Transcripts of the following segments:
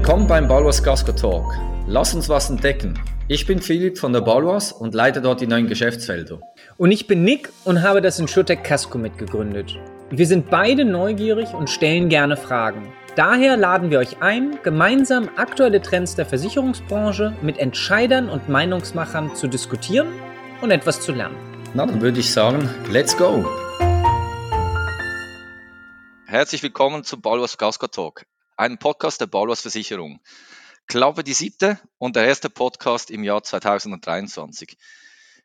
Willkommen beim Balwas Casco Talk. Lass uns was entdecken. Ich bin Philipp von der Balwas und leite dort die neuen Geschäftsfelder. Und ich bin Nick und habe das InsurTech Casco mitgegründet. Wir sind beide neugierig und stellen gerne Fragen. Daher laden wir euch ein, gemeinsam aktuelle Trends der Versicherungsbranche mit Entscheidern und Meinungsmachern zu diskutieren und etwas zu lernen. Na, dann würde ich sagen, let's go! Herzlich willkommen zum Balwas Casco Talk, einem Podcast der Balwas Versicherung. Klappe die siebte und der erste Podcast im Jahr 2023.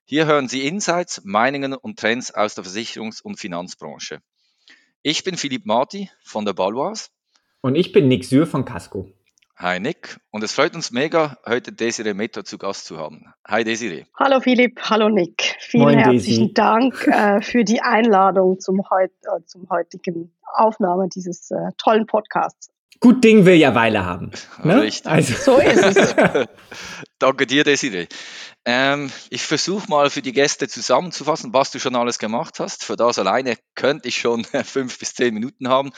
Hier hören Sie Insights, Meinungen und Trends aus der Versicherungs- und Finanzbranche. Ich bin Philipp Marti von der Balwas. Und ich bin Nick Sür von Casco. Hi Nick, und es freut uns mega, heute Desiree Metto zu Gast zu haben. Hi Desiree. Hallo Philipp, hallo Nick. Vielen Moin, herzlichen Desi. Dank äh, für die Einladung zum, heut, äh, zum heutigen Aufnahme dieses äh, tollen Podcasts. Gut Ding will ja Weile haben. Ne? Richtig. Also. So ist es. Danke dir, Desiree. Ähm, ich versuche mal für die Gäste zusammenzufassen, was du schon alles gemacht hast. Für das alleine könnte ich schon fünf bis zehn Minuten haben,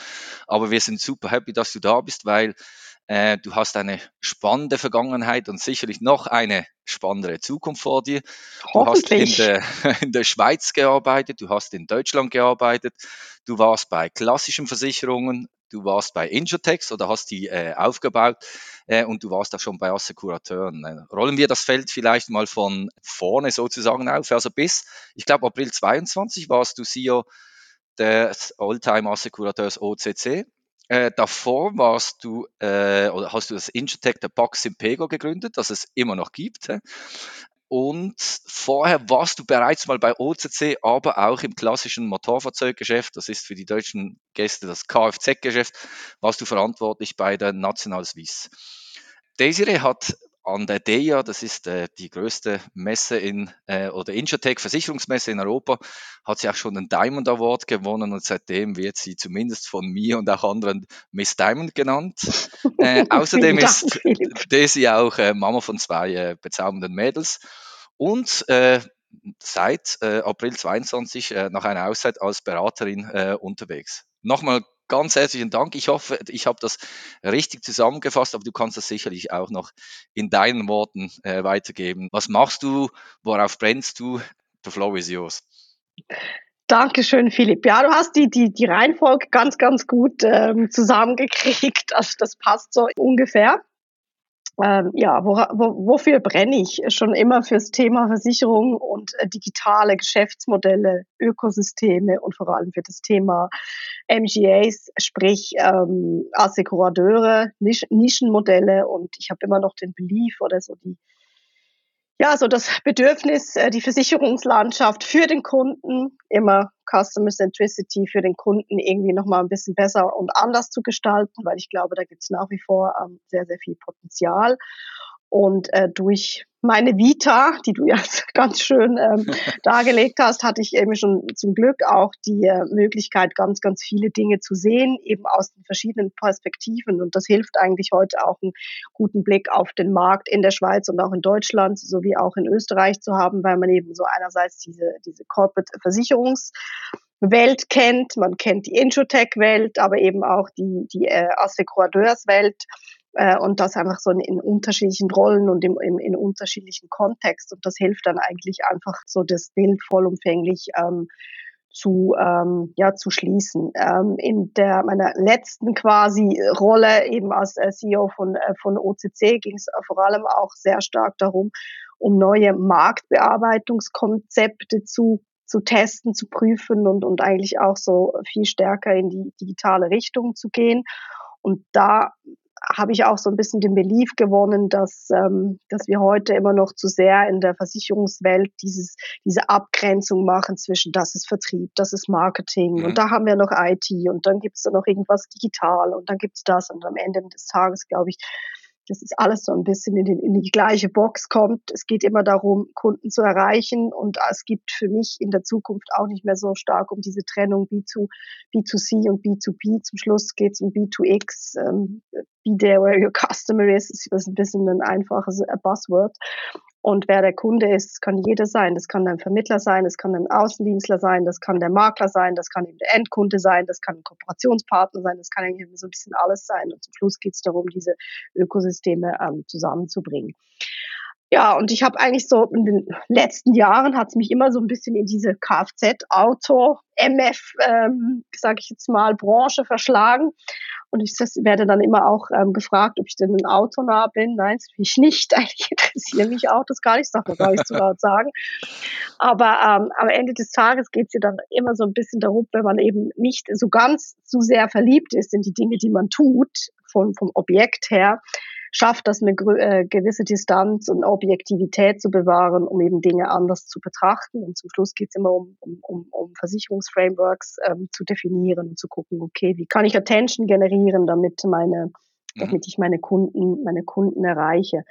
aber wir sind super happy, dass du da bist, weil äh, du hast eine spannende Vergangenheit und sicherlich noch eine spannendere Zukunft vor dir. Du hast in der, in der Schweiz gearbeitet, du hast in Deutschland gearbeitet, du warst bei klassischen Versicherungen, du warst bei Insurtex oder hast die äh, aufgebaut äh, und du warst auch schon bei Assekurateuren. Äh, rollen wir das Feld vielleicht mal von vorne sozusagen auf. Also bis, ich glaube, April 22 warst du CEO des Oldtime Assekurateurs OCC äh, davor warst du äh, oder hast du das Insurtech der Box Impego gegründet, das es immer noch gibt. Und vorher warst du bereits mal bei OCC, aber auch im klassischen Motorfahrzeuggeschäft, das ist für die deutschen Gäste das Kfz-Geschäft, warst du verantwortlich bei der National Suisse. Desiree hat an der DEA, das ist äh, die größte Messe in äh, oder Insurtech Versicherungsmesse in Europa, hat sie auch schon einen Diamond Award gewonnen und seitdem wird sie zumindest von mir und auch anderen Miss Diamond genannt. Äh, außerdem ist Daisy auch äh, Mama von zwei äh, bezaubernden Mädels und äh, seit April 22 äh, nach einer Auszeit als Beraterin unterwegs. Nochmal ganz herzlichen Dank. Ich hoffe, ich habe das richtig zusammengefasst, aber du kannst das sicherlich auch noch in deinen Worten äh, weitergeben. Was machst du? Worauf brennst du? The flow is yours. Dankeschön, Philipp. Ja, du hast die, die, die Reihenfolge ganz, ganz gut ähm, zusammengekriegt. Also das passt so ungefähr ähm, ja, wo, wo, wofür brenne ich? Schon immer fürs Thema Versicherung und äh, digitale Geschäftsmodelle, Ökosysteme und vor allem für das Thema MGAs, sprich ähm, Assekurateure, Nisch Nischenmodelle und ich habe immer noch den Belief oder so die ja, so das Bedürfnis, äh, die Versicherungslandschaft für den Kunden, immer Customer Centricity für den Kunden irgendwie nochmal ein bisschen besser und anders zu gestalten, weil ich glaube, da gibt es nach wie vor ähm, sehr, sehr viel Potenzial. Und äh, durch meine Vita, die du ja ganz schön ähm, dargelegt hast, hatte ich eben schon zum Glück auch die äh, Möglichkeit, ganz, ganz viele Dinge zu sehen, eben aus den verschiedenen Perspektiven. Und das hilft eigentlich heute auch einen guten Blick auf den Markt in der Schweiz und auch in Deutschland sowie auch in Österreich zu haben, weil man eben so einerseits diese, diese Corporate Versicherungswelt kennt, man kennt die Introtech-Welt, aber eben auch die, die äh, Assekurateur-Welt äh, und das einfach so in, in unterschiedlichen Rollen und im, im, in unterschiedlichen Kontext. Und das hilft dann eigentlich einfach so das Bild vollumfänglich ähm, zu, ähm, ja, zu schließen. Ähm, in der meiner letzten quasi Rolle eben als äh, CEO von, äh, von OCC ging es vor allem auch sehr stark darum, um neue Marktbearbeitungskonzepte zu zu testen, zu prüfen und, und eigentlich auch so viel stärker in die digitale Richtung zu gehen. Und da habe ich auch so ein bisschen den Belief gewonnen, dass, ähm, dass wir heute immer noch zu sehr in der Versicherungswelt dieses, diese Abgrenzung machen zwischen das ist Vertrieb, das ist Marketing mhm. und da haben wir noch IT und dann gibt es noch irgendwas digital und dann gibt es das und am Ende des Tages, glaube ich, dass es alles so ein bisschen in, den, in die gleiche Box kommt. Es geht immer darum, Kunden zu erreichen und es gibt für mich in der Zukunft auch nicht mehr so stark um diese Trennung B2, B2C und B2B. Zum Schluss geht es um B2X, ähm, be there where your customer is. Das ist ein bisschen ein einfaches Buzzword. Und wer der Kunde ist, kann jeder sein. Das kann ein Vermittler sein, das kann ein Außendienstler sein, das kann der Makler sein, das kann eben der Endkunde sein, das kann ein Kooperationspartner sein, das kann irgendwie so ein bisschen alles sein. Und zum Schluss geht es darum, diese Ökosysteme ähm, zusammenzubringen. Ja, und ich habe eigentlich so in den letzten Jahren hat es mich immer so ein bisschen in diese Kfz-Auto, MF, ähm, sage ich jetzt mal, Branche verschlagen. Und ich werde dann immer auch ähm, gefragt, ob ich denn ein Autonah bin. Nein, das bin ich nicht. Eigentlich interessieren mich Autos gar nicht, das darf man gar nicht so laut sagen. Aber ähm, am Ende des Tages geht es ja dann immer so ein bisschen darum, wenn man eben nicht so ganz zu sehr verliebt ist in die Dinge, die man tut, von, vom Objekt her, schafft das eine äh, gewisse Distanz und Objektivität zu bewahren, um eben Dinge anders zu betrachten. Und zum Schluss geht es immer um, um, um Versicherungsframeworks ähm, zu definieren und zu gucken, okay, wie kann ich Attention generieren, damit meine, mhm. damit ich meine Kunden, meine Kunden erreiche.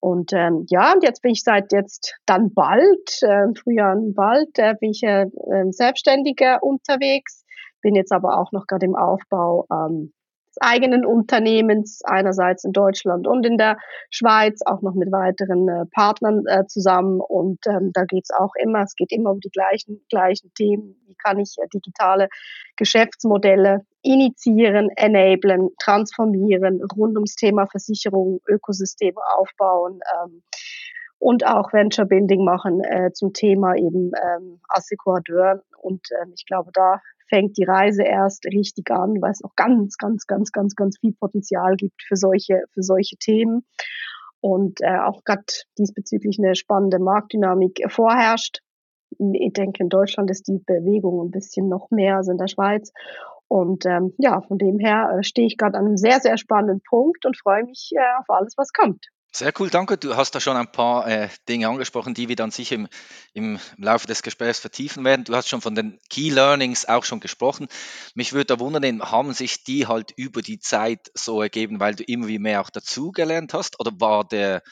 Und ähm, ja, und jetzt bin ich seit jetzt dann bald, äh, Frühjahr bald, äh, bin ich äh, Selbstständiger unterwegs, bin jetzt aber auch noch gerade im Aufbau ähm, eigenen Unternehmens, einerseits in Deutschland und in der Schweiz, auch noch mit weiteren äh, Partnern äh, zusammen. Und ähm, da geht es auch immer, es geht immer um die gleichen, gleichen Themen. Wie kann ich äh, digitale Geschäftsmodelle initiieren, enablen, transformieren, rund ums Thema Versicherung, Ökosysteme aufbauen. Ähm, und auch Venture Building machen äh, zum Thema eben ähm, Assekurateur. Und ähm, ich glaube, da fängt die Reise erst richtig an, weil es noch ganz, ganz, ganz, ganz, ganz viel Potenzial gibt für solche, für solche Themen. Und äh, auch gerade diesbezüglich eine spannende Marktdynamik vorherrscht. Ich denke, in Deutschland ist die Bewegung ein bisschen noch mehr als in der Schweiz. Und ähm, ja, von dem her äh, stehe ich gerade an einem sehr, sehr spannenden Punkt und freue mich äh, auf alles, was kommt. Sehr cool, danke. Du hast da schon ein paar äh, Dinge angesprochen, die wir dann sicher im, im Laufe des Gesprächs vertiefen werden. Du hast schon von den Key Learnings auch schon gesprochen. Mich würde da wundern, haben sich die halt über die Zeit so ergeben, weil du immer wie mehr auch dazugelernt hast? Oder war der,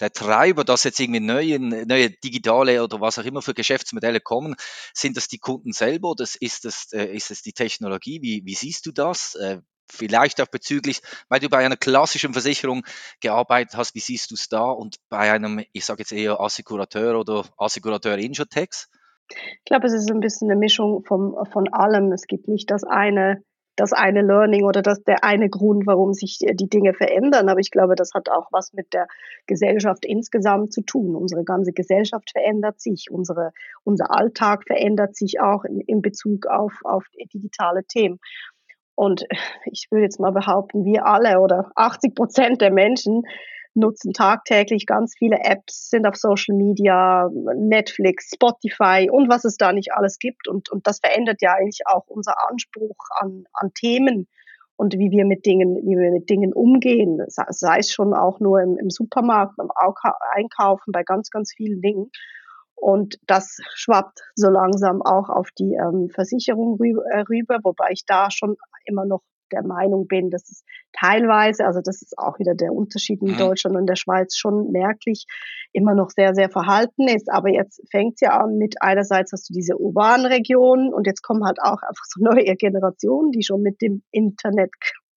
der Treiber, dass jetzt irgendwie neue, neue digitale oder was auch immer für Geschäftsmodelle kommen, sind das die Kunden selber oder ist es, äh, ist es die Technologie? Wie, wie siehst du das? Vielleicht auch bezüglich, weil du bei einer klassischen Versicherung gearbeitet hast, wie siehst du es da und bei einem, ich sage jetzt eher Assekurateur oder Assekurateur Insurtex? Ich glaube, es ist ein bisschen eine Mischung vom, von allem. Es gibt nicht das eine, das eine Learning oder das, der eine Grund, warum sich die Dinge verändern. Aber ich glaube, das hat auch was mit der Gesellschaft insgesamt zu tun. Unsere ganze Gesellschaft verändert sich. Unsere, unser Alltag verändert sich auch in, in Bezug auf, auf digitale Themen. Und ich würde jetzt mal behaupten, wir alle oder 80 Prozent der Menschen nutzen tagtäglich ganz viele Apps, sind auf Social Media, Netflix, Spotify und was es da nicht alles gibt. Und, und das verändert ja eigentlich auch unser Anspruch an, an Themen und wie wir mit Dingen, wie wir mit Dingen umgehen. Sei es schon auch nur im, im Supermarkt, beim Einkaufen, bei ganz, ganz vielen Dingen. Und das schwappt so langsam auch auf die ähm, Versicherung rüber, äh, rüber, wobei ich da schon immer noch der Meinung bin, dass es teilweise, also das ist auch wieder der Unterschied in mhm. Deutschland und der Schweiz schon merklich, immer noch sehr, sehr verhalten ist. Aber jetzt fängt es ja an mit einerseits hast du diese urbanen Regionen und jetzt kommen halt auch einfach so neue Generationen, die schon mit dem Internet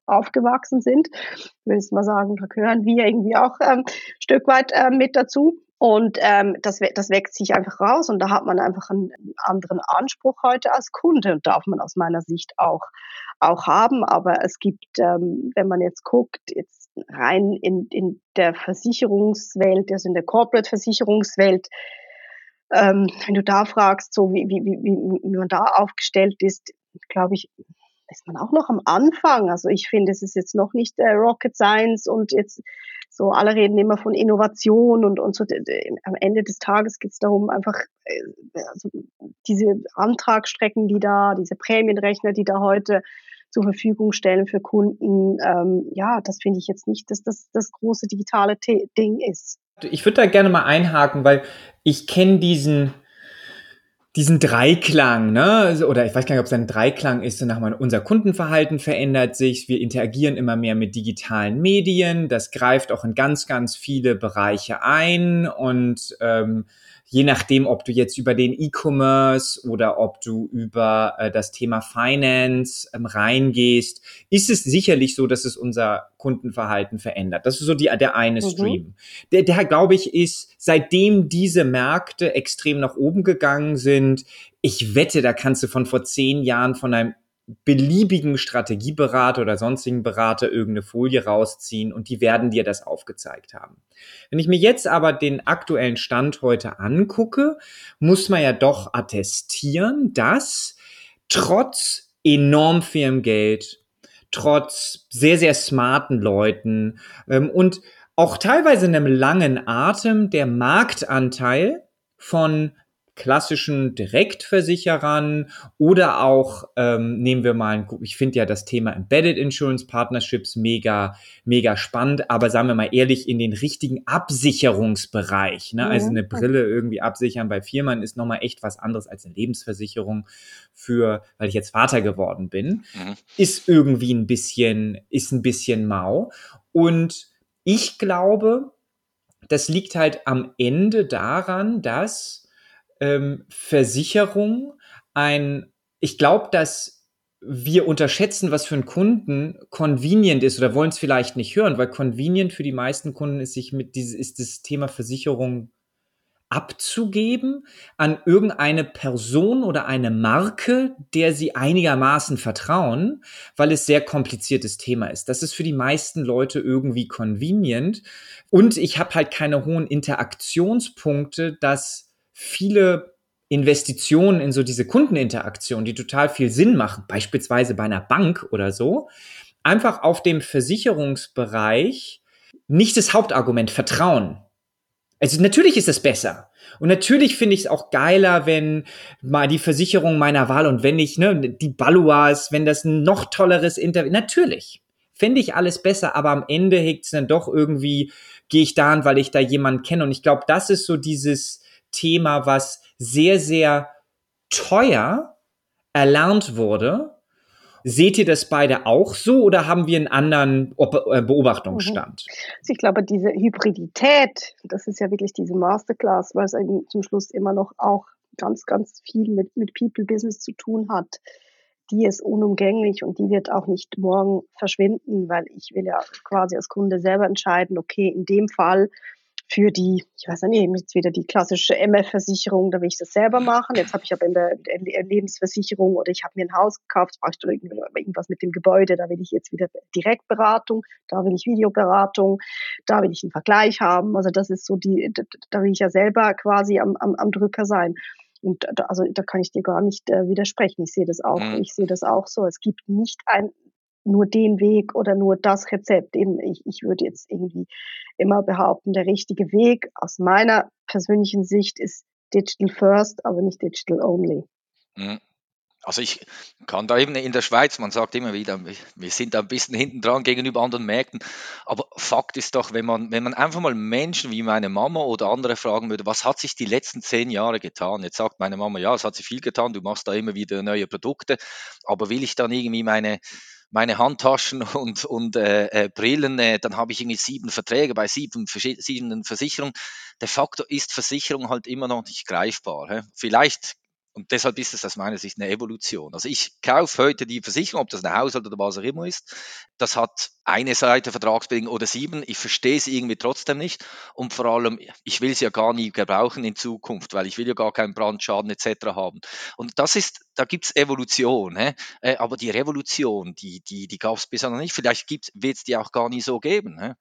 aufgewachsen sind. Ich jetzt mal sagen, da gehören wir irgendwie auch ähm, Stück weit äh, mit dazu. Und ähm, das, das wächst sich einfach raus und da hat man einfach einen anderen Anspruch heute als Kunde und darf man aus meiner Sicht auch, auch haben. Aber es gibt, ähm, wenn man jetzt guckt, jetzt rein in, in der Versicherungswelt, also in der Corporate-Versicherungswelt, ähm, wenn du da fragst, so wie, wie, wie, wie man da aufgestellt ist, glaube ich, ist man auch noch am Anfang. Also ich finde, es ist jetzt noch nicht äh, Rocket Science und jetzt so alle reden immer von Innovation und, und so am Ende des Tages geht es darum, einfach äh, also diese Antragsstrecken, die da, diese Prämienrechner, die da heute zur Verfügung stellen für Kunden, ähm, ja, das finde ich jetzt nicht, dass das das große digitale Ding ist. Ich würde da gerne mal einhaken, weil ich kenne diesen diesen Dreiklang, ne? Oder ich weiß gar nicht, ob es ein Dreiklang ist, nach unser Kundenverhalten verändert sich, wir interagieren immer mehr mit digitalen Medien, das greift auch in ganz, ganz viele Bereiche ein und ähm, je nachdem, ob du jetzt über den E-Commerce oder ob du über äh, das Thema Finance ähm, reingehst, ist es sicherlich so, dass es unser Kundenverhalten verändert. Das ist so die, der eine mhm. Stream. Der, der, glaube ich, ist, seitdem diese Märkte extrem nach oben gegangen sind, ich wette, da kannst du von vor zehn Jahren von einem beliebigen Strategieberater oder sonstigen Berater irgendeine Folie rausziehen und die werden dir das aufgezeigt haben. Wenn ich mir jetzt aber den aktuellen Stand heute angucke, muss man ja doch attestieren, dass trotz enorm vielem Geld, trotz sehr, sehr smarten Leuten ähm, und auch teilweise einem langen Atem der Marktanteil von klassischen Direktversicherern oder auch, ähm, nehmen wir mal, ich finde ja das Thema Embedded Insurance Partnerships mega, mega spannend, aber sagen wir mal ehrlich, in den richtigen Absicherungsbereich, ne? also eine Brille irgendwie absichern bei Firmen ist nochmal echt was anderes als eine Lebensversicherung für, weil ich jetzt Vater geworden bin, mhm. ist irgendwie ein bisschen, ist ein bisschen mau und ich glaube, das liegt halt am Ende daran, dass ähm, Versicherung ein, ich glaube, dass wir unterschätzen, was für einen Kunden convenient ist oder wollen es vielleicht nicht hören, weil convenient für die meisten Kunden ist sich mit dieses, ist das Thema Versicherung abzugeben an irgendeine Person oder eine Marke, der sie einigermaßen vertrauen, weil es sehr kompliziertes Thema ist. Das ist für die meisten Leute irgendwie convenient und ich habe halt keine hohen Interaktionspunkte, dass viele Investitionen in so diese Kundeninteraktion, die total viel Sinn machen, beispielsweise bei einer Bank oder so, einfach auf dem Versicherungsbereich nicht das Hauptargument Vertrauen. Also natürlich ist es besser. Und natürlich finde ich es auch geiler, wenn mal die Versicherung meiner Wahl und wenn ich, ne, die Baluas, wenn das ein noch tolleres Interview, natürlich. Fände ich alles besser, aber am Ende hegt es dann doch irgendwie, gehe ich daran, weil ich da jemanden kenne. Und ich glaube, das ist so dieses, Thema, was sehr, sehr teuer erlernt wurde. Seht ihr das beide auch so oder haben wir einen anderen äh, Beobachtungsstand? Mhm. Also ich glaube, diese Hybridität, das ist ja wirklich diese Masterclass, weil es zum Schluss immer noch auch ganz, ganz viel mit, mit People Business zu tun hat. Die ist unumgänglich und die wird auch nicht morgen verschwinden, weil ich will ja quasi als Kunde selber entscheiden, okay, in dem Fall für die, ich weiß nicht, jetzt wieder die klassische MF-Versicherung, da will ich das selber machen. Jetzt habe ich aber in der, Lebensversicherung oder ich habe mir ein Haus gekauft, brauche ich irgendwas mit dem Gebäude, da will ich jetzt wieder Direktberatung, da will ich Videoberatung, da will ich einen Vergleich haben. Also das ist so die, da will ich ja selber quasi am, am, am Drücker sein. Und da, also da kann ich dir gar nicht äh, widersprechen. Ich sehe das auch, mhm. ich sehe das auch so. Es gibt nicht ein nur den Weg oder nur das Rezept. Eben, ich, ich würde jetzt irgendwie immer behaupten, der richtige Weg aus meiner persönlichen Sicht ist Digital First, aber nicht Digital Only. Mhm. Also ich kann da eben in der Schweiz, man sagt immer wieder, wir sind da ein bisschen hinten dran gegenüber anderen Märkten, aber Fakt ist doch, wenn man, wenn man einfach mal Menschen wie meine Mama oder andere fragen würde, was hat sich die letzten zehn Jahre getan? Jetzt sagt meine Mama, ja, es hat sich viel getan, du machst da immer wieder neue Produkte, aber will ich dann irgendwie meine meine Handtaschen und, und äh, äh, Brillen, äh, dann habe ich irgendwie sieben Verträge bei sieben verschiedenen Versicherungen. De facto ist Versicherung halt immer noch nicht greifbar. Hä? Vielleicht und deshalb ist es aus meiner Sicht eine Evolution. Also ich kaufe heute die Versicherung, ob das ein Haushalt oder was auch immer ist. Das hat eine Seite Vertragsbedingungen oder sieben. Ich verstehe sie irgendwie trotzdem nicht. Und vor allem, ich will sie ja gar nie gebrauchen in Zukunft, weil ich will ja gar keinen Brandschaden etc. haben. Und das ist, da gibt es Evolution. Hä? Äh, aber die Revolution, die, die, die gab es bisher noch nicht. Vielleicht wird es die auch gar nie so geben. Hä?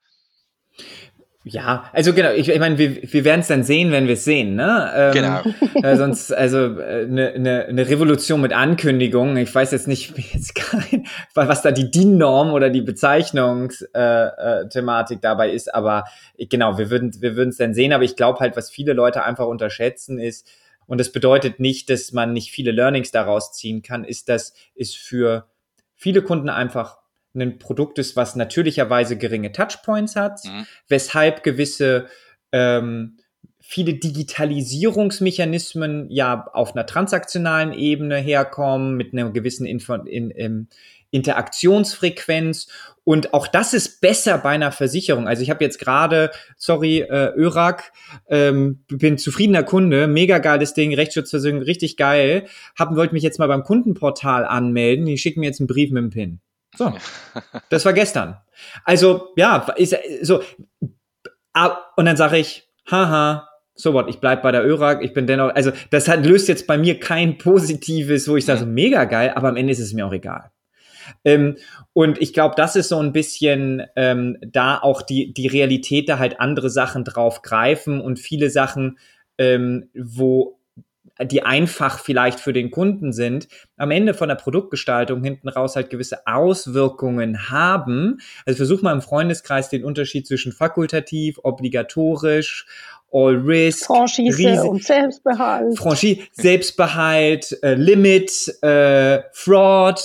Ja, also genau, ich, ich meine, wir, wir werden es dann sehen, wenn wir es sehen, ne? Ähm, genau. Äh, sonst, also eine äh, ne, ne Revolution mit Ankündigungen, ich weiß jetzt nicht jetzt kein, was da die DIN-Norm oder die Bezeichnungsthematik äh, äh, dabei ist, aber genau, wir würden wir würden es dann sehen, aber ich glaube halt, was viele Leute einfach unterschätzen ist, und das bedeutet nicht, dass man nicht viele Learnings daraus ziehen kann, ist, dass es für viele Kunden einfach ein Produkt ist, was natürlicherweise geringe Touchpoints hat, mhm. weshalb gewisse ähm, viele Digitalisierungsmechanismen ja auf einer transaktionalen Ebene herkommen, mit einer gewissen Info in, in, Interaktionsfrequenz und auch das ist besser bei einer Versicherung. Also ich habe jetzt gerade, sorry, äh, Örak, ähm, bin zufriedener Kunde, mega geiles Ding, Rechtsschutzversicherung, richtig geil. Hab, wollte mich jetzt mal beim Kundenportal anmelden, die schicken mir jetzt einen Brief mit dem PIN. So, das war gestern. Also ja, ist so. Und dann sage ich, haha, so what, ich bleib bei der Örak, ich bin dennoch, also das hat, löst jetzt bei mir kein positives, wo ich sage, so, mega geil, aber am Ende ist es mir auch egal. Ähm, und ich glaube, das ist so ein bisschen ähm, da auch die, die Realität, da halt andere Sachen drauf greifen und viele Sachen, ähm, wo die einfach vielleicht für den Kunden sind, am Ende von der Produktgestaltung hinten raus halt gewisse Auswirkungen haben. Also versuch mal im Freundeskreis den Unterschied zwischen fakultativ, obligatorisch All Risk, Franchise Riese, und Selbstbehalt. Franchise, Selbstbehalt, äh, Limit, äh, Fraud,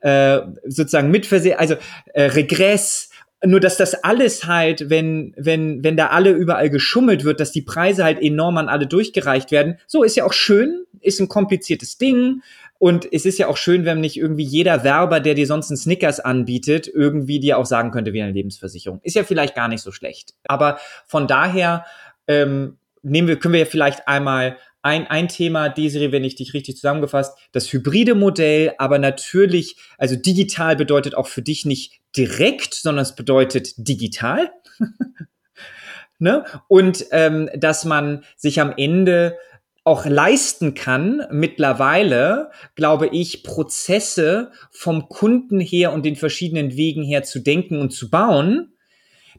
äh, sozusagen Mitversehen, also äh, Regress. Nur dass das alles halt, wenn, wenn, wenn da alle überall geschummelt wird, dass die Preise halt enorm an alle durchgereicht werden. So ist ja auch schön, ist ein kompliziertes Ding. Und es ist ja auch schön, wenn nicht irgendwie jeder Werber, der dir sonst einen Snickers anbietet, irgendwie dir auch sagen könnte, wie eine Lebensversicherung. Ist ja vielleicht gar nicht so schlecht. Aber von daher ähm, nehmen wir, können wir ja vielleicht einmal ein, ein Thema, Desiree, wenn ich dich richtig zusammengefasst, das hybride Modell, aber natürlich, also digital bedeutet auch für dich nicht direkt, sondern es bedeutet digital. ne? Und ähm, dass man sich am Ende auch leisten kann, mittlerweile, glaube ich, Prozesse vom Kunden her und den verschiedenen Wegen her zu denken und zu bauen,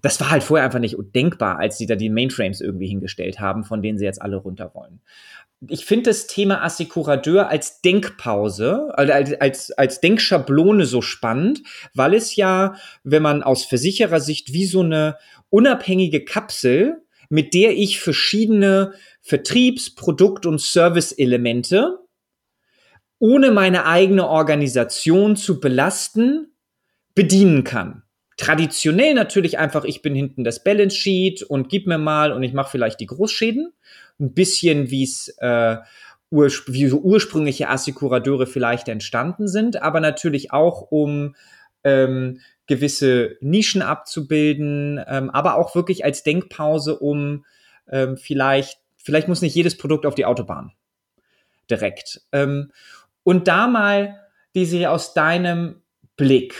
das war halt vorher einfach nicht denkbar, als sie da die Mainframes irgendwie hingestellt haben, von denen sie jetzt alle runter wollen. Ich finde das Thema Assekurateur als Denkpause, als, als, als Denkschablone so spannend, weil es ja, wenn man aus Versicherersicht wie so eine unabhängige Kapsel, mit der ich verschiedene Vertriebs-, Produkt- und Service-Elemente ohne meine eigene Organisation zu belasten, bedienen kann traditionell natürlich einfach, ich bin hinten das Balance Sheet und gib mir mal und ich mache vielleicht die Großschäden. Ein bisschen wie es äh, wie so ursprüngliche Assekurateure vielleicht entstanden sind, aber natürlich auch um ähm, gewisse Nischen abzubilden, ähm, aber auch wirklich als Denkpause, um ähm, vielleicht, vielleicht muss nicht jedes Produkt auf die Autobahn direkt. Ähm, und da mal diese aus deinem Blick,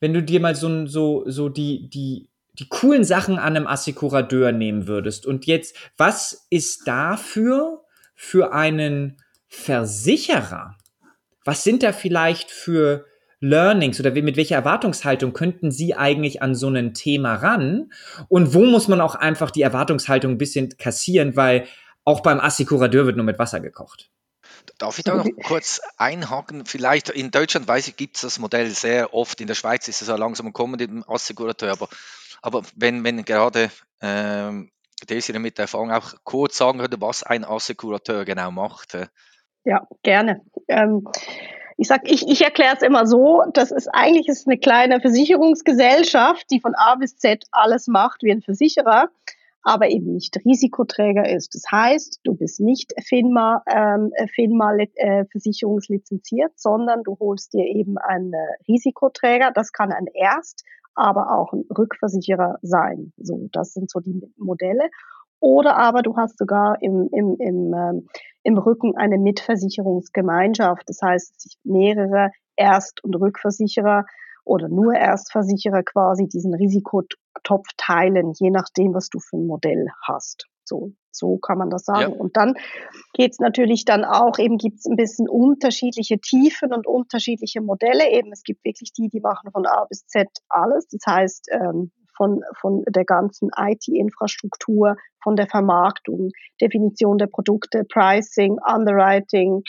wenn du dir mal so, so, so die, die, die coolen Sachen an einem Assekurateur nehmen würdest. Und jetzt, was ist dafür für einen Versicherer? Was sind da vielleicht für Learnings oder mit welcher Erwartungshaltung könnten Sie eigentlich an so ein Thema ran? Und wo muss man auch einfach die Erwartungshaltung ein bisschen kassieren, weil auch beim Assekurateur wird nur mit Wasser gekocht? Darf ich da noch kurz einhaken? Vielleicht in Deutschland weiß ich, gibt es das Modell sehr oft. In der Schweiz ist es ja langsam am Kommen, dem Assekurateur. Aber, aber wenn, wenn gerade ähm, Desiree mit der Erfahrung auch kurz sagen würde, was ein Assekurateur genau macht. Ja, gerne. Ähm, ich ich, ich erkläre es immer so, das ist eigentlich ist eine kleine Versicherungsgesellschaft, die von A bis Z alles macht wie ein Versicherer aber eben nicht Risikoträger ist. Das heißt, du bist nicht FINMA, ähm, FINMA äh, versicherungslizenziert, sondern du holst dir eben einen Risikoträger. Das kann ein Erst, aber auch ein Rückversicherer sein. So, das sind so die Modelle. Oder aber du hast sogar im, im, im, ähm, im Rücken eine Mitversicherungsgemeinschaft. Das heißt, mehrere Erst- und Rückversicherer oder nur Erstversicherer quasi diesen Risikotopf teilen, je nachdem, was du für ein Modell hast. So, so kann man das sagen. Ja. Und dann geht es natürlich dann auch, eben gibt es ein bisschen unterschiedliche Tiefen und unterschiedliche Modelle. Eben, es gibt wirklich die, die machen von A bis Z alles. Das heißt, ähm, von, von der ganzen IT-Infrastruktur, von der Vermarktung, Definition der Produkte, Pricing, Underwriting,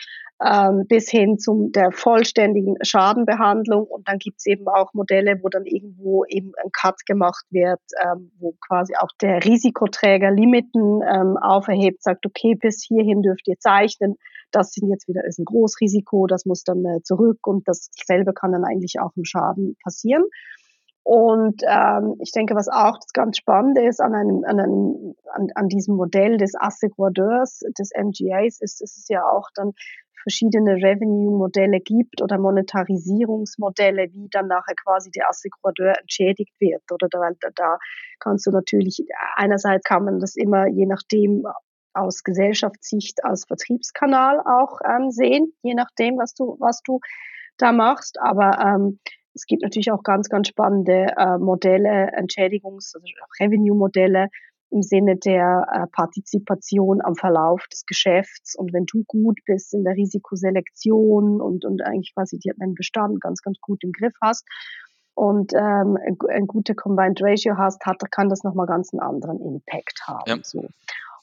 ähm, bis hin zum der vollständigen Schadenbehandlung. Und dann gibt es eben auch Modelle, wo dann irgendwo eben ein Cut gemacht wird, ähm, wo quasi auch der Risikoträger Limiten ähm, auferhebt, sagt, okay, bis hierhin dürft ihr zeichnen. Das sind jetzt wieder ist ein Großrisiko, das muss dann äh, zurück und dasselbe kann dann eigentlich auch im Schaden passieren. Und ähm, ich denke, was auch das ganz Spannende ist an, einem, an, einem, an, an diesem Modell des Asseguradeurs, des MGAs, ist, ist es ja auch dann verschiedene Revenue-Modelle gibt oder Monetarisierungsmodelle, wie dann nachher quasi der Assekurateur entschädigt wird. Oder da, da kannst du natürlich, einerseits kann man das immer je nachdem aus Gesellschaftssicht als Vertriebskanal auch ähm, sehen, je nachdem, was du, was du da machst. Aber ähm, es gibt natürlich auch ganz, ganz spannende äh, Modelle, Entschädigungs- also Revenue-Modelle, im Sinne der äh, Partizipation am Verlauf des Geschäfts. Und wenn du gut bist in der Risikoselektion und, und eigentlich quasi deinen Bestand ganz, ganz gut im Griff hast und ähm, ein gute Combined Ratio hast, hat, kann das nochmal ganz einen anderen Impact haben. Ja. So.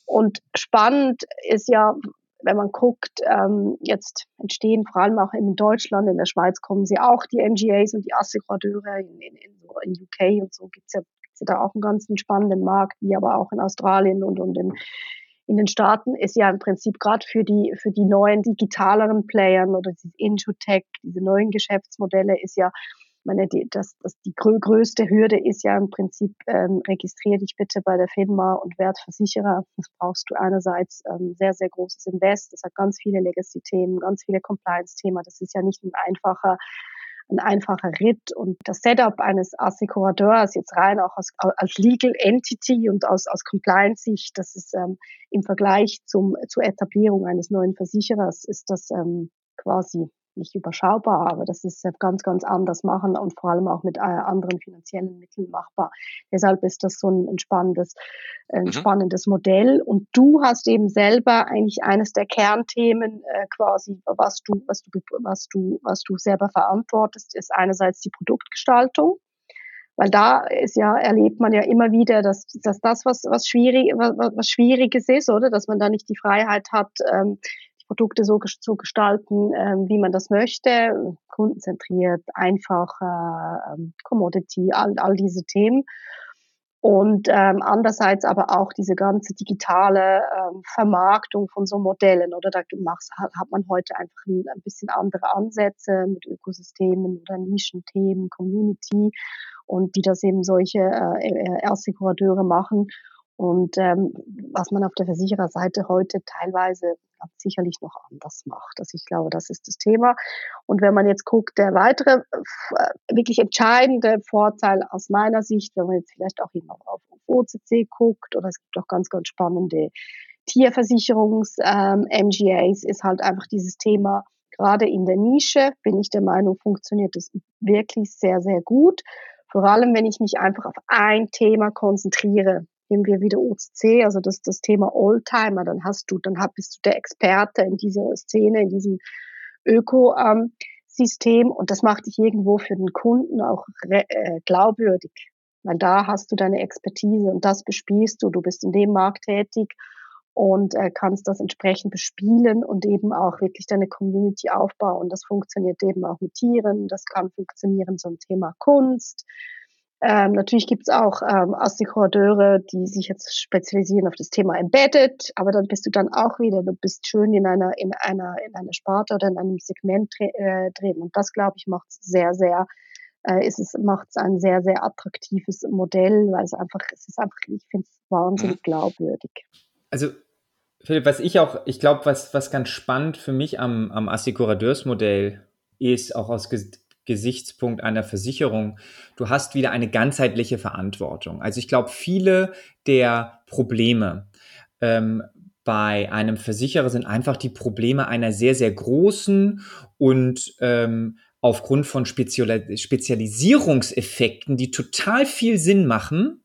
Und spannend ist ja, wenn man guckt, ähm, jetzt entstehen vor allem auch in Deutschland, in der Schweiz kommen sie auch, die MGAs und die Assekurateure, in, in, in, UK und so gibt's ja da auch einen ganz spannenden Markt, wie aber auch in Australien und, und in, in den Staaten ist ja im Prinzip gerade für die, für die neuen digitaleren Playern oder diese Intro-Tech, diese neuen Geschäftsmodelle ist ja, meine, die, das, das, die größte Hürde ist ja im Prinzip, ähm, registriere dich bitte bei der FINMA und Wertversicherer. Das brauchst du einerseits ähm, sehr, sehr großes Invest. Das hat ganz viele Legacy-Themen, ganz viele Compliance-Themen. Das ist ja nicht ein einfacher ein einfacher Ritt und das Setup eines Assekurateurs jetzt rein auch als, als Legal Entity und aus, aus Compliance-Sicht, das ist ähm, im Vergleich zum, zur Etablierung eines neuen Versicherers ist das ähm, quasi nicht überschaubar, aber das ist ganz, ganz anders machen und vor allem auch mit äh, anderen finanziellen Mitteln machbar. Deshalb ist das so ein, spannendes, ein mhm. Modell. Und du hast eben selber eigentlich eines der Kernthemen äh, quasi, was du, was du, was du, was du selber verantwortest, ist einerseits die Produktgestaltung. Weil da ist ja, erlebt man ja immer wieder, dass, dass das, was, was schwierig, was, was Schwieriges ist, oder? Dass man da nicht die Freiheit hat, ähm, Produkte so zu gestalten, ähm, wie man das möchte, kundenzentriert, einfach, äh, Commodity, all, all diese Themen. Und ähm, andererseits aber auch diese ganze digitale ähm, Vermarktung von so Modellen. Oder da machst, hat, hat man heute einfach ein, ein bisschen andere Ansätze mit Ökosystemen oder Nischenthemen, Community und die das eben solche äh, Erstsekurateure machen. Und ähm, was man auf der Versichererseite heute teilweise sicherlich noch anders macht. Also ich glaube, das ist das Thema. Und wenn man jetzt guckt, der weitere äh, wirklich entscheidende Vorteil aus meiner Sicht, wenn man jetzt vielleicht auch immer auf OCC guckt, oder es gibt auch ganz, ganz spannende Tierversicherungs-MGAs, ähm, ist halt einfach dieses Thema, gerade in der Nische, bin ich der Meinung, funktioniert das wirklich sehr, sehr gut. Vor allem, wenn ich mich einfach auf ein Thema konzentriere nehmen wir wieder OCC, also das, das Thema Oldtimer, dann hast du, dann bist du der Experte in dieser Szene, in diesem Ökosystem ähm, und das macht dich irgendwo für den Kunden auch äh, glaubwürdig, weil da hast du deine Expertise und das bespielst du, du bist in dem Markt tätig und äh, kannst das entsprechend bespielen und eben auch wirklich deine Community aufbauen. Das funktioniert eben auch mit Tieren, das kann funktionieren zum Thema Kunst, ähm, natürlich gibt es auch ähm, Astikurateure, die sich jetzt spezialisieren auf das Thema Embedded, aber dann bist du dann auch wieder, du bist schön in einer, in einer, in einer Sparte oder in einem Segment äh, drin. Und das, glaube ich, macht es sehr, sehr, äh, ist es, macht es ein sehr, sehr attraktives Modell, weil es einfach, es ist einfach, ich finde es wahnsinnig glaubwürdig. Also Philipp, was ich auch, ich glaube, was, was ganz spannend für mich am, am Assekurateursmodell ist, auch aus Gesichtspunkt einer Versicherung, du hast wieder eine ganzheitliche Verantwortung. Also ich glaube, viele der Probleme ähm, bei einem Versicherer sind einfach die Probleme einer sehr, sehr großen und ähm, aufgrund von Spezialisierungseffekten, die total viel Sinn machen,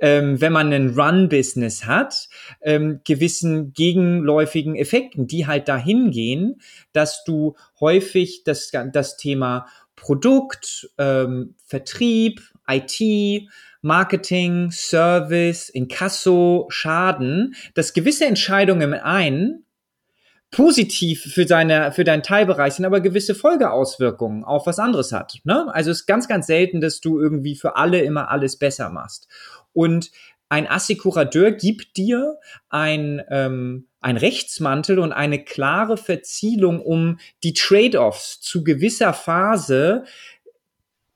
ähm, wenn man ein Run-Business hat, ähm, gewissen gegenläufigen Effekten, die halt dahin gehen, dass du häufig das, das Thema Produkt, ähm, Vertrieb, IT, Marketing, Service, Inkasso, Schaden, dass gewisse Entscheidungen im einen positiv für deine, für deinen Teilbereich sind, aber gewisse Folgeauswirkungen auf was anderes hat. Ne? Also es ist ganz, ganz selten, dass du irgendwie für alle immer alles besser machst. Und ein Assekurateur gibt dir ein, ähm, ein Rechtsmantel und eine klare Verzielung, um die Trade-offs zu gewisser Phase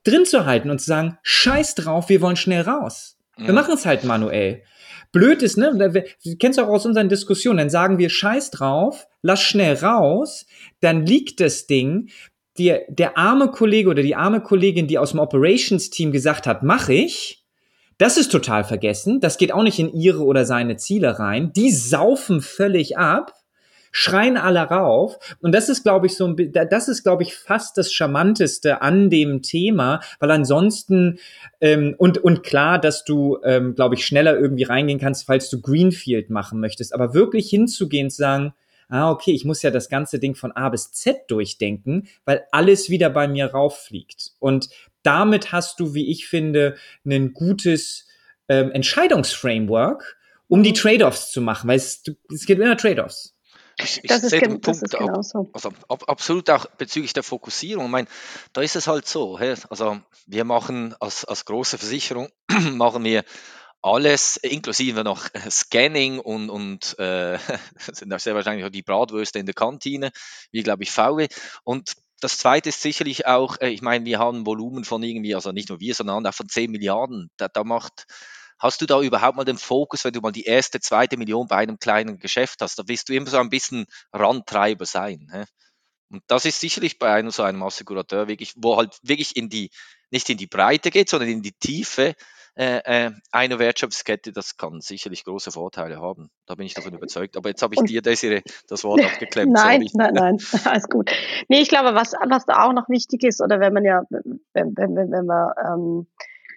drin zu halten und zu sagen, scheiß drauf, wir wollen schnell raus. Wir machen es halt manuell. Blöd ist, ne? Du kennst auch aus unseren Diskussionen, dann sagen wir Scheiß drauf, lass schnell raus, dann liegt das Ding. Der, der arme Kollege oder die arme Kollegin, die aus dem Operations-Team gesagt hat, mach ich, das ist total vergessen. Das geht auch nicht in ihre oder seine Ziele rein. Die saufen völlig ab schreien alle rauf. Und das ist, glaube ich, so ein, das ist, glaube ich, fast das Charmanteste an dem Thema, weil ansonsten, ähm, und, und klar, dass du, ähm, glaube ich, schneller irgendwie reingehen kannst, falls du Greenfield machen möchtest, aber wirklich hinzugehen, zu sagen, ah, okay, ich muss ja das ganze Ding von A bis Z durchdenken, weil alles wieder bei mir rauffliegt. Und damit hast du, wie ich finde, ein gutes ähm, Entscheidungsframework, um die. Trade-offs zu machen, weil es, es gibt immer Trade-offs. Ich, ich sehe den Punkt ab, so. also ab, absolut auch bezüglich der Fokussierung. Ich meine, da ist es halt so. Hey, also wir machen als, als große Versicherung machen wir alles, inklusive noch Scanning und, und äh, sind sehr wahrscheinlich auch die Bratwürste in der Kantine, wie glaube ich VW. Und das zweite ist sicherlich auch, äh, ich meine, wir haben ein Volumen von irgendwie, also nicht nur wir, sondern auch von 10 Milliarden. Da, da macht Hast du da überhaupt mal den Fokus, wenn du mal die erste, zweite Million bei einem kleinen Geschäft hast? Da wirst du immer so ein bisschen Randtreiber sein. He? Und das ist sicherlich bei einem so einem Assekurateur wirklich, wo halt wirklich in die, nicht in die Breite geht, sondern in die Tiefe äh, äh, einer Wertschöpfungskette, das kann sicherlich große Vorteile haben. Da bin ich davon überzeugt. Aber jetzt habe ich Und, dir, Desiree, das Wort abgeklemmt. nein, nein, nein, alles gut. Nee, ich glaube, was, was da auch noch wichtig ist, oder wenn man ja, wenn, wenn, wenn, wenn man ähm,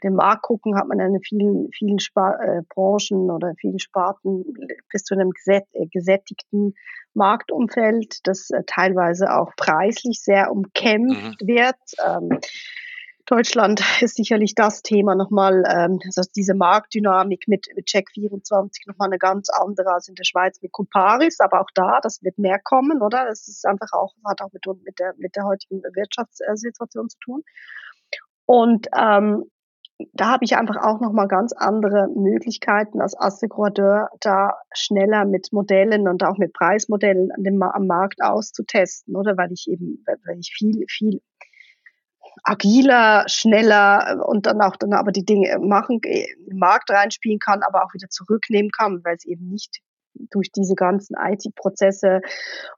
den Markt gucken, hat man in vielen, vielen Spar äh, Branchen oder vielen Sparten bis zu einem gesät äh, gesättigten Marktumfeld, das äh, teilweise auch preislich sehr umkämpft mhm. wird. Ähm, Deutschland ist sicherlich das Thema nochmal, ähm, also diese Marktdynamik mit, mit Check 24 nochmal eine ganz andere als in der Schweiz mit Comparis, aber auch da, das wird mehr kommen, oder? Das ist einfach auch, hat auch mit, mit, der, mit der heutigen Wirtschaftssituation zu tun. Und ähm, da habe ich einfach auch nochmal ganz andere Möglichkeiten als Assekurateur, da schneller mit Modellen und auch mit Preismodellen an dem, am Markt auszutesten, oder? Weil ich eben, weil ich viel, viel agiler, schneller und dann auch dann aber die Dinge machen, im Markt reinspielen kann, aber auch wieder zurücknehmen kann, weil es eben nicht durch diese ganzen IT-Prozesse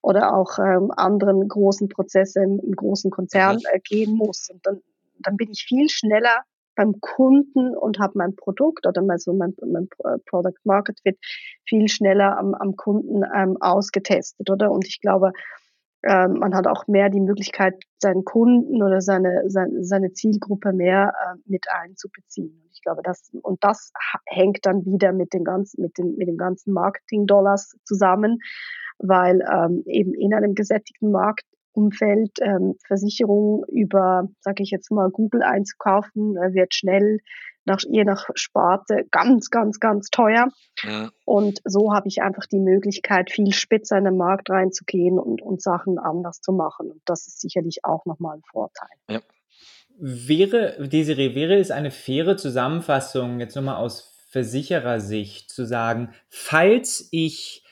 oder auch ähm, anderen großen Prozesse im, im großen Konzern äh, gehen muss. Und dann, dann bin ich viel schneller beim Kunden und habe mein Produkt oder mein, so mein, mein Product Market Fit viel schneller am, am Kunden ähm, ausgetestet, oder? Und ich glaube, ähm, man hat auch mehr die Möglichkeit, seinen Kunden oder seine, seine, seine Zielgruppe mehr äh, mit einzubeziehen. Und ich glaube, das, und das hängt dann wieder mit den ganzen, mit den, mit den ganzen Marketing-Dollars zusammen, weil ähm, eben in einem gesättigten Markt Umfeld ähm, Versicherungen über, sage ich jetzt mal, Google einzukaufen, äh, wird schnell nach, je nach Sparte ganz, ganz, ganz teuer. Ja. Und so habe ich einfach die Möglichkeit, viel spitzer in den Markt reinzugehen und, und Sachen anders zu machen. Und das ist sicherlich auch nochmal ein Vorteil. Ja. Wäre, Desiree, wäre es eine faire Zusammenfassung, jetzt nochmal aus Versicherersicht zu sagen, falls ich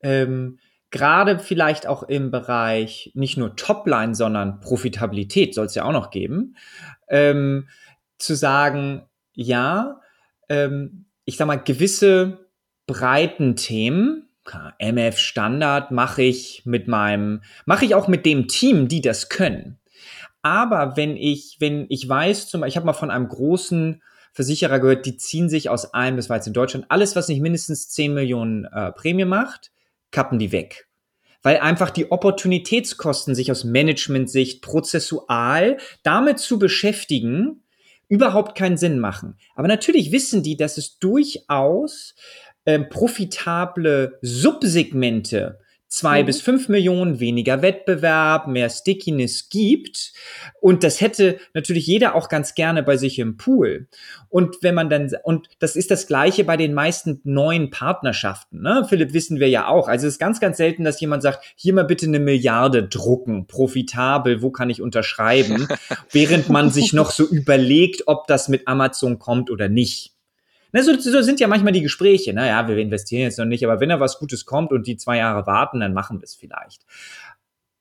ähm, gerade vielleicht auch im Bereich nicht nur Topline, sondern Profitabilität soll es ja auch noch geben, ähm, zu sagen, ja, ähm, ich sag mal, gewisse breiten Themen, MF Standard mache ich mit meinem, mache ich auch mit dem Team, die das können. Aber wenn ich, wenn ich weiß, zum Beispiel, ich habe mal von einem großen Versicherer gehört, die ziehen sich aus allem, das war jetzt in Deutschland, alles, was nicht mindestens 10 Millionen äh, Prämie macht, kappen die weg. Weil einfach die Opportunitätskosten sich aus Management-Sicht prozessual damit zu beschäftigen, überhaupt keinen Sinn machen. Aber natürlich wissen die, dass es durchaus äh, profitable Subsegmente zwei mhm. bis fünf Millionen, weniger Wettbewerb, mehr Stickiness gibt. Und das hätte natürlich jeder auch ganz gerne bei sich im Pool. Und wenn man dann, und das ist das Gleiche bei den meisten neuen Partnerschaften, ne? Philipp, wissen wir ja auch. Also es ist ganz, ganz selten, dass jemand sagt, hier mal bitte eine Milliarde drucken, profitabel, wo kann ich unterschreiben? während man sich noch so überlegt, ob das mit Amazon kommt oder nicht. Na, so, so sind ja manchmal die Gespräche. Naja, ne? wir investieren jetzt noch nicht, aber wenn da was Gutes kommt und die zwei Jahre warten, dann machen wir es vielleicht.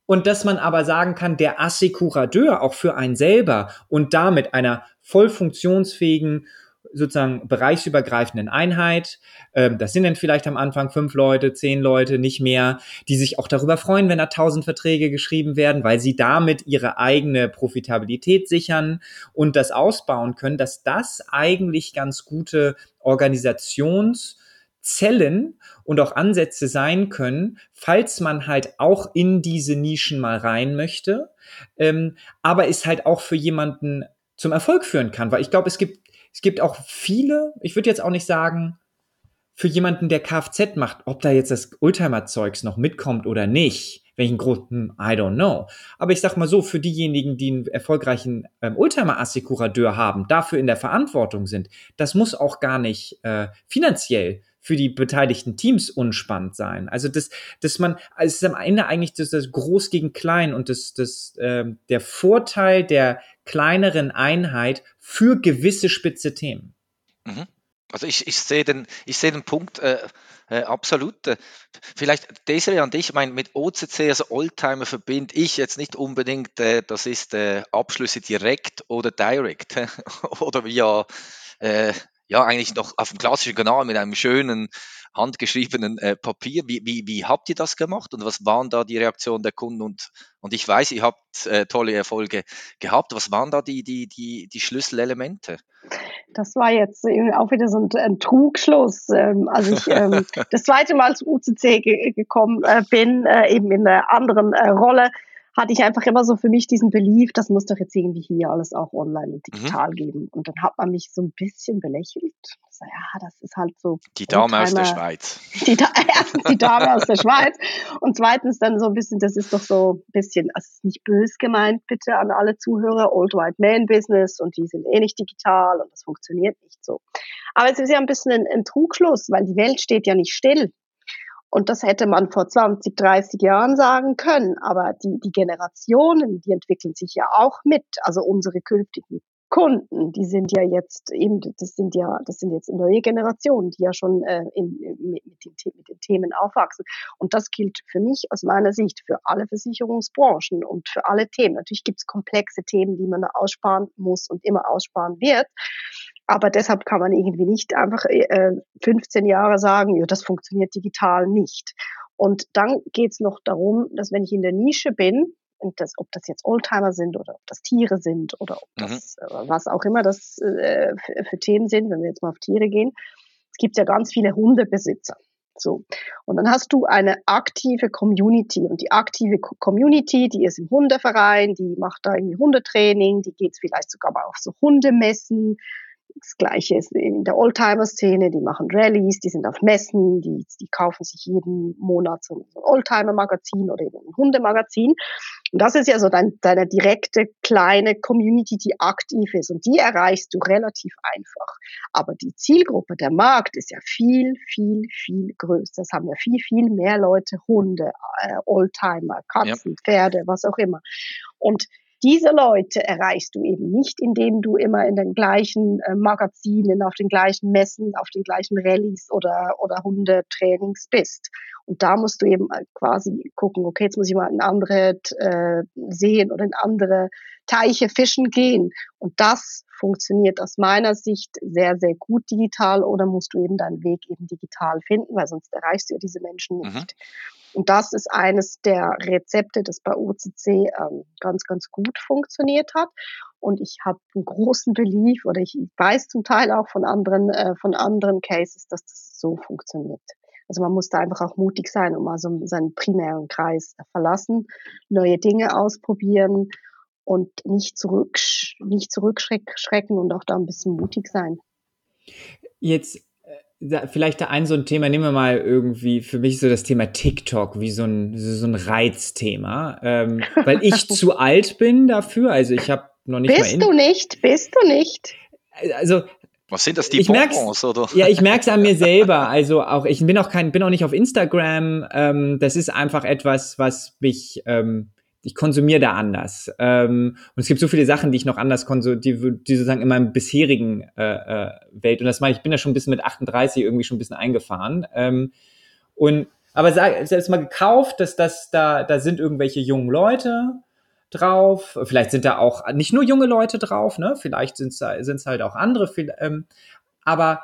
Und dass man aber sagen kann, der Assekurateur auch für einen selber und damit einer voll funktionsfähigen sozusagen bereichsübergreifenden Einheit. Ähm, das sind dann vielleicht am Anfang fünf Leute, zehn Leute, nicht mehr, die sich auch darüber freuen, wenn da tausend Verträge geschrieben werden, weil sie damit ihre eigene Profitabilität sichern und das ausbauen können, dass das eigentlich ganz gute Organisations- Zellen und auch Ansätze sein können, falls man halt auch in diese Nischen mal rein möchte, ähm, aber es halt auch für jemanden zum Erfolg führen kann, weil ich glaube, es gibt es gibt auch viele, ich würde jetzt auch nicht sagen, für jemanden, der Kfz macht, ob da jetzt das Oldtimer-Zeugs noch mitkommt oder nicht, welchen Grund, I don't know. Aber ich sag mal so, für diejenigen, die einen erfolgreichen ähm, Oldtimer-Assekurateur haben, dafür in der Verantwortung sind, das muss auch gar nicht äh, finanziell für die beteiligten Teams unspannend sein. Also das, dass man, also es ist am Ende eigentlich das, das Groß gegen Klein und das, das, äh, der Vorteil der kleineren Einheit für gewisse spitze Themen. Mhm. Also ich, ich sehe den, ich den Punkt äh, äh, absolut. Äh, vielleicht Desiree an dich, ich meine, mit OCC, also Oldtimer, verbinde ich jetzt nicht unbedingt, äh, das ist äh, Abschlüsse direkt oder direct oder via äh, ja, eigentlich noch auf dem klassischen Kanal mit einem schönen handgeschriebenen äh, Papier. Wie, wie, wie habt ihr das gemacht und was waren da die Reaktionen der Kunden? Und, und ich weiß, ihr habt äh, tolle Erfolge gehabt. Was waren da die, die, die, die Schlüsselelemente? Das war jetzt auch wieder so ein, ein Trugschluss. Ähm, als ich ähm, das zweite Mal zu UCC ge gekommen äh, bin, äh, eben in einer anderen äh, Rolle, hatte ich einfach immer so für mich diesen Belief, das muss doch jetzt irgendwie hier alles auch online und digital mhm. geben. Und dann hat man mich so ein bisschen belächelt. So, ja, das ist halt so. Die Dame aus der Schweiz. Die, erstens die Dame aus der Schweiz und zweitens dann so ein bisschen, das ist doch so ein bisschen, also ist nicht bös gemeint, bitte an alle Zuhörer, Old White Man Business und die sind eh nicht digital und das funktioniert nicht so. Aber es ist ja ein bisschen ein, ein Trugschluss, weil die Welt steht ja nicht still. Und das hätte man vor 20, 30 Jahren sagen können. Aber die, die Generationen, die entwickeln sich ja auch mit. Also unsere künftigen Kunden, die sind ja jetzt eben, das sind ja, das sind jetzt neue Generationen, die ja schon äh, in, mit, mit, den, mit den Themen aufwachsen. Und das gilt für mich aus meiner Sicht für alle Versicherungsbranchen und für alle Themen. Natürlich gibt es komplexe Themen, die man aussparen muss und immer aussparen wird. Aber deshalb kann man irgendwie nicht einfach äh, 15 Jahre sagen, ja, das funktioniert digital nicht. Und dann geht's noch darum, dass wenn ich in der Nische bin, und das, ob das jetzt Oldtimer sind oder ob das Tiere sind oder ob mhm. das, äh, was auch immer das äh, für, für Themen sind, wenn wir jetzt mal auf Tiere gehen. Es gibt ja ganz viele Hundebesitzer. So. Und dann hast du eine aktive Community. Und die aktive Community, die ist im Hundeverein, die macht da irgendwie Hundetraining, die geht vielleicht sogar mal auf so Hundemessen, das Gleiche ist in der Oldtimer-Szene, die machen Rallyes, die sind auf Messen, die, die kaufen sich jeden Monat so ein Oldtimer-Magazin oder eben ein Hundemagazin. Und das ist ja so dein, deine direkte kleine Community, die aktiv ist. Und die erreichst du relativ einfach. Aber die Zielgruppe, der Markt ist ja viel, viel, viel größer. Das haben ja viel, viel mehr Leute, Hunde, äh, Oldtimer, Katzen, ja. Pferde, was auch immer. Und diese Leute erreichst du eben nicht, indem du immer in den gleichen äh, Magazinen, auf den gleichen Messen, auf den gleichen Rallyes oder, oder Hundetrainings bist. Und da musst du eben äh, quasi gucken, okay, jetzt muss ich mal in andere äh, Seen oder in andere Teiche fischen gehen. Und das funktioniert aus meiner Sicht sehr, sehr gut digital oder musst du eben deinen Weg eben digital finden, weil sonst erreichst du ja diese Menschen nicht. Mhm. Und das ist eines der Rezepte, das bei OCC ähm, ganz, ganz gut funktioniert hat. Und ich habe einen großen Belief oder ich weiß zum Teil auch von anderen, äh, von anderen Cases, dass das so funktioniert. Also man muss da einfach auch mutig sein und mal so seinen primären Kreis verlassen, neue Dinge ausprobieren und nicht, zurück, nicht zurückschrecken und auch da ein bisschen mutig sein. Jetzt vielleicht da ein so ein Thema, nehmen wir mal irgendwie für mich so das Thema TikTok wie so ein, so ein Reizthema, ähm, weil ich zu alt bin dafür, also ich habe noch nicht Bist mal du nicht, bist du nicht. Also was sind das, die ich Bonbons, oder? Ja, ich merke es an mir selber. Also auch, ich bin auch kein, bin auch nicht auf Instagram. Ähm, das ist einfach etwas, was mich, ähm, ich konsumiere da anders. Ähm, und es gibt so viele Sachen, die ich noch anders konsumiere, die, die sozusagen in meinem bisherigen äh, äh, Welt. Und das meine ich, bin da schon ein bisschen mit 38 irgendwie schon ein bisschen eingefahren. Ähm, und aber sag, selbst mal gekauft, dass das da, da sind irgendwelche jungen Leute, drauf. Vielleicht sind da auch nicht nur junge Leute drauf, ne? Vielleicht sind es halt auch andere. Ähm, aber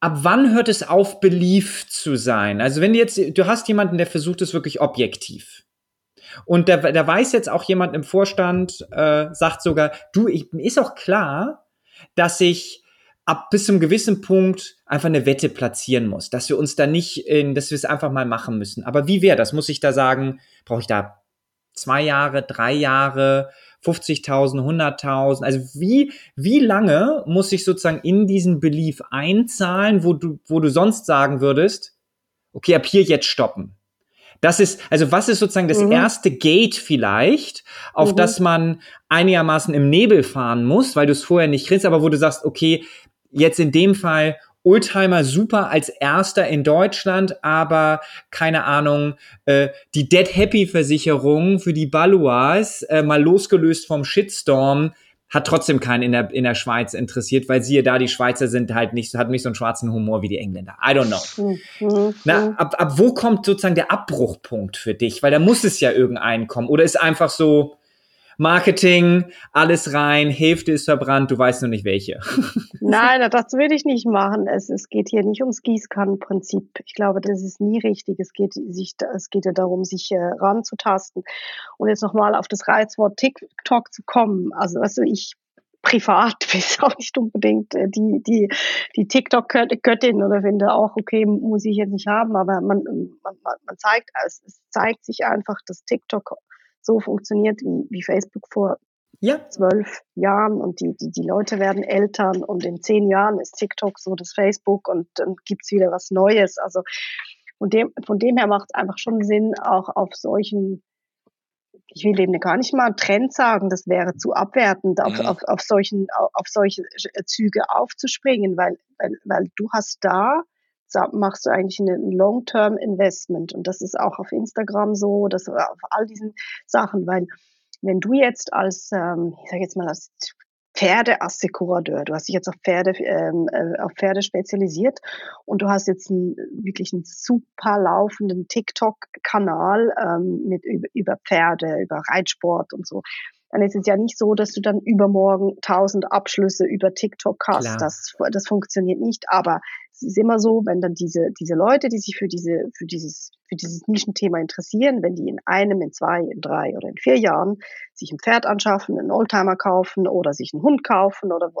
ab wann hört es auf, beliebt zu sein? Also wenn du jetzt, du hast jemanden, der versucht es wirklich objektiv. Und da, da weiß jetzt auch jemand im Vorstand, äh, sagt sogar, du, ich, ist auch klar, dass ich ab bis zum gewissen Punkt einfach eine Wette platzieren muss, dass wir uns da nicht in, dass wir es einfach mal machen müssen. Aber wie wäre das? Muss ich da sagen, brauche ich da zwei Jahre, drei Jahre, 50.000, 100.000? Also wie, wie lange muss ich sozusagen in diesen Belief einzahlen, wo du, wo du sonst sagen würdest, okay, ab hier jetzt stoppen? Das ist, also was ist sozusagen das mhm. erste Gate vielleicht, auf mhm. das man einigermaßen im Nebel fahren muss, weil du es vorher nicht kriegst, aber wo du sagst, okay, jetzt in dem Fall Oldtimer super als erster in Deutschland, aber keine Ahnung, äh, die Dead Happy Versicherung für die Baluas, äh, mal losgelöst vom Shitstorm, hat trotzdem keinen in der, in der Schweiz interessiert, weil siehe da, die Schweizer sind halt nicht, hat nicht so einen schwarzen Humor wie die Engländer. I don't know. Mhm. Na, ab, ab wo kommt sozusagen der Abbruchpunkt für dich? Weil da muss es ja irgendeinen kommen. Oder ist einfach so, Marketing, alles rein, Hälfte ist verbrannt, du weißt nur nicht welche. Nein, das will ich nicht machen. Es, es geht hier nicht ums Gießkannenprinzip. Ich glaube, das ist nie richtig. Es geht, sich, es geht ja darum, sich äh, ranzutasten. Und jetzt nochmal auf das Reizwort TikTok zu kommen. Also, du, ich privat bin auch nicht unbedingt äh, die, die, die TikTok-Göttin oder finde auch, okay, muss ich jetzt nicht haben, aber man, man, man zeigt, es zeigt sich einfach, dass TikTok so funktioniert wie, wie Facebook vor ja. zwölf Jahren und die, die, die Leute werden Eltern und in zehn Jahren ist TikTok so das Facebook und dann gibt's wieder was Neues. Also von dem, von dem her macht es einfach schon Sinn, auch auf solchen, ich will eben gar nicht mal Trend sagen, das wäre zu abwertend, auf, mhm. auf, auf, solchen, auf, auf solche Züge aufzuspringen, weil, weil, weil du hast da machst du eigentlich ein Long-Term-Investment. Und das ist auch auf Instagram so, das auf all diesen Sachen, weil wenn du jetzt als, ähm, ich sage jetzt mal als Pferdeassekuradeur, du hast dich jetzt auf Pferde, ähm, äh, auf Pferde spezialisiert und du hast jetzt einen, wirklich einen super laufenden TikTok-Kanal ähm, mit über, über Pferde, über Reitsport und so dann ist es ja nicht so, dass du dann übermorgen tausend Abschlüsse über TikTok hast. Das, das funktioniert nicht. Aber es ist immer so, wenn dann diese, diese Leute, die sich für diese, für dieses, für dieses Nischenthema interessieren, wenn die in einem, in zwei, in drei oder in vier Jahren sich ein Pferd anschaffen, einen Oldtimer kaufen oder sich einen Hund kaufen oder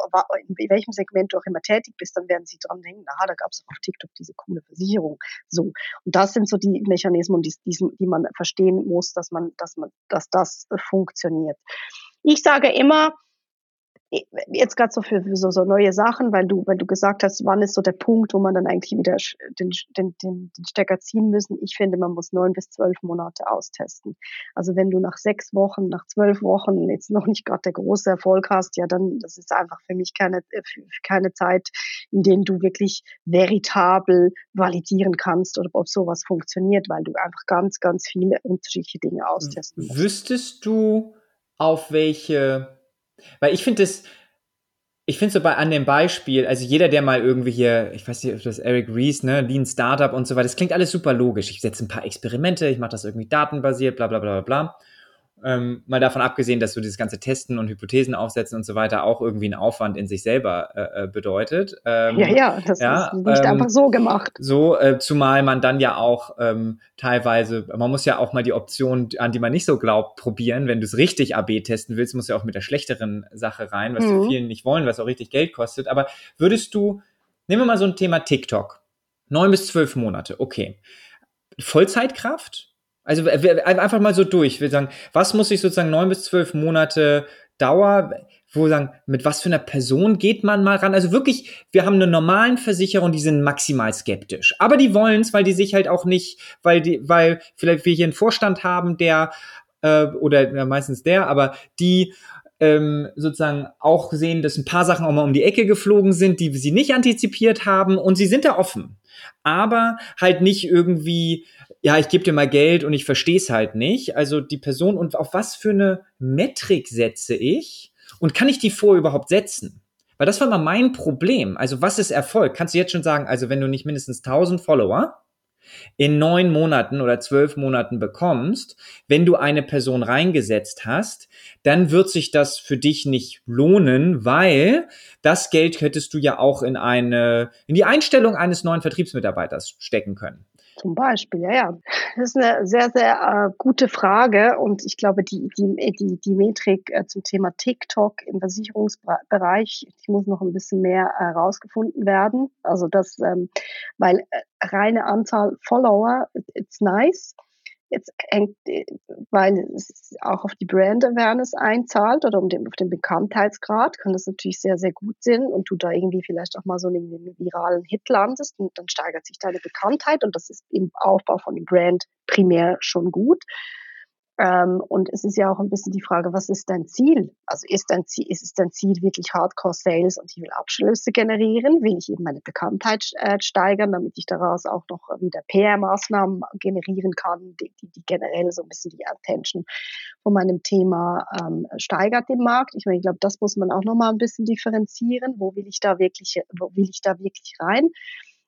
in welchem Segment du auch immer tätig bist, dann werden sie dran denken, aha, da gab es auf TikTok diese coole Versicherung. So. Und das sind so die Mechanismen, die, die, die man verstehen muss, dass man, dass man, dass das funktioniert. Ich sage immer, jetzt gerade so für, für so, so neue Sachen, weil du, weil du gesagt hast, wann ist so der Punkt, wo man dann eigentlich wieder den, den, den, den Stecker ziehen müssen. Ich finde, man muss neun bis zwölf Monate austesten. Also wenn du nach sechs Wochen, nach zwölf Wochen jetzt noch nicht gerade der große Erfolg hast, ja, dann das ist einfach für mich keine, keine Zeit, in der du wirklich veritabel validieren kannst oder ob sowas funktioniert, weil du einfach ganz, ganz viele unterschiedliche Dinge austesten musst. Wüsstest du, auf welche weil ich finde das, ich finde so bei an dem Beispiel, also jeder, der mal irgendwie hier, ich weiß nicht, ob das Eric Rees, ne, Lean Startup und so weiter, das klingt alles super logisch. Ich setze ein paar Experimente, ich mache das irgendwie datenbasiert, bla bla bla bla. Ähm, mal davon abgesehen, dass so dieses ganze Testen und Hypothesen aufsetzen und so weiter auch irgendwie einen Aufwand in sich selber äh, äh bedeutet. Ähm, ja, ja, das ja, ist nicht ähm, einfach so gemacht. So, äh, zumal man dann ja auch ähm, teilweise, man muss ja auch mal die Option, an die man nicht so glaubt, probieren. Wenn du es richtig AB testen willst, musst du ja auch mit der schlechteren Sache rein, was mhm. die vielen nicht wollen, was auch richtig Geld kostet. Aber würdest du, nehmen wir mal so ein Thema TikTok. Neun bis zwölf Monate, okay. Vollzeitkraft? Also einfach mal so durch. Wir sagen, was muss ich sozusagen neun bis zwölf Monate Dauer, wo sagen, mit was für einer Person geht man mal ran? Also wirklich, wir haben eine normalen Versicherung, die sind maximal skeptisch. Aber die wollen es, weil die sich halt auch nicht, weil die, weil vielleicht wir hier einen Vorstand haben, der äh, oder ja, meistens der, aber die ähm, sozusagen auch sehen, dass ein paar Sachen auch mal um die Ecke geflogen sind, die sie nicht antizipiert haben und sie sind da offen. Aber halt nicht irgendwie ja, ich gebe dir mal Geld und ich verstehe es halt nicht. Also die Person und auf was für eine Metrik setze ich und kann ich die vor überhaupt setzen? Weil das war mal mein Problem. Also was ist Erfolg? Kannst du jetzt schon sagen, also wenn du nicht mindestens 1000 Follower in neun Monaten oder zwölf Monaten bekommst, wenn du eine Person reingesetzt hast, dann wird sich das für dich nicht lohnen, weil das Geld hättest du ja auch in eine, in die Einstellung eines neuen Vertriebsmitarbeiters stecken können. Zum Beispiel, ja, ja. Das ist eine sehr, sehr äh, gute Frage und ich glaube, die, die, die, die Metrik äh, zum Thema TikTok im Versicherungsbereich, die muss noch ein bisschen mehr herausgefunden werden. Also das, ähm, weil äh, reine Anzahl Follower, it's nice, Jetzt hängt, äh, weil es auch auf die Brand Awareness einzahlt oder um den, auf den Bekanntheitsgrad, kann das natürlich sehr, sehr gut sein und du da irgendwie vielleicht auch mal so einen viralen Hit landest und dann steigert sich deine Bekanntheit und das ist im Aufbau von Brand primär schon gut. Ähm, und es ist ja auch ein bisschen die Frage, was ist dein Ziel? Also ist, dein Ziel, ist es dein Ziel wirklich Hardcore-Sales und ich will Abschlüsse generieren? Will ich eben meine Bekanntheit äh, steigern, damit ich daraus auch noch wieder PR-Maßnahmen generieren kann, die, die, die, generell so ein bisschen die Attention von meinem Thema ähm, steigert im Markt? Ich meine, ich glaube, das muss man auch nochmal ein bisschen differenzieren. Wo will ich da wirklich, wo will ich da wirklich rein?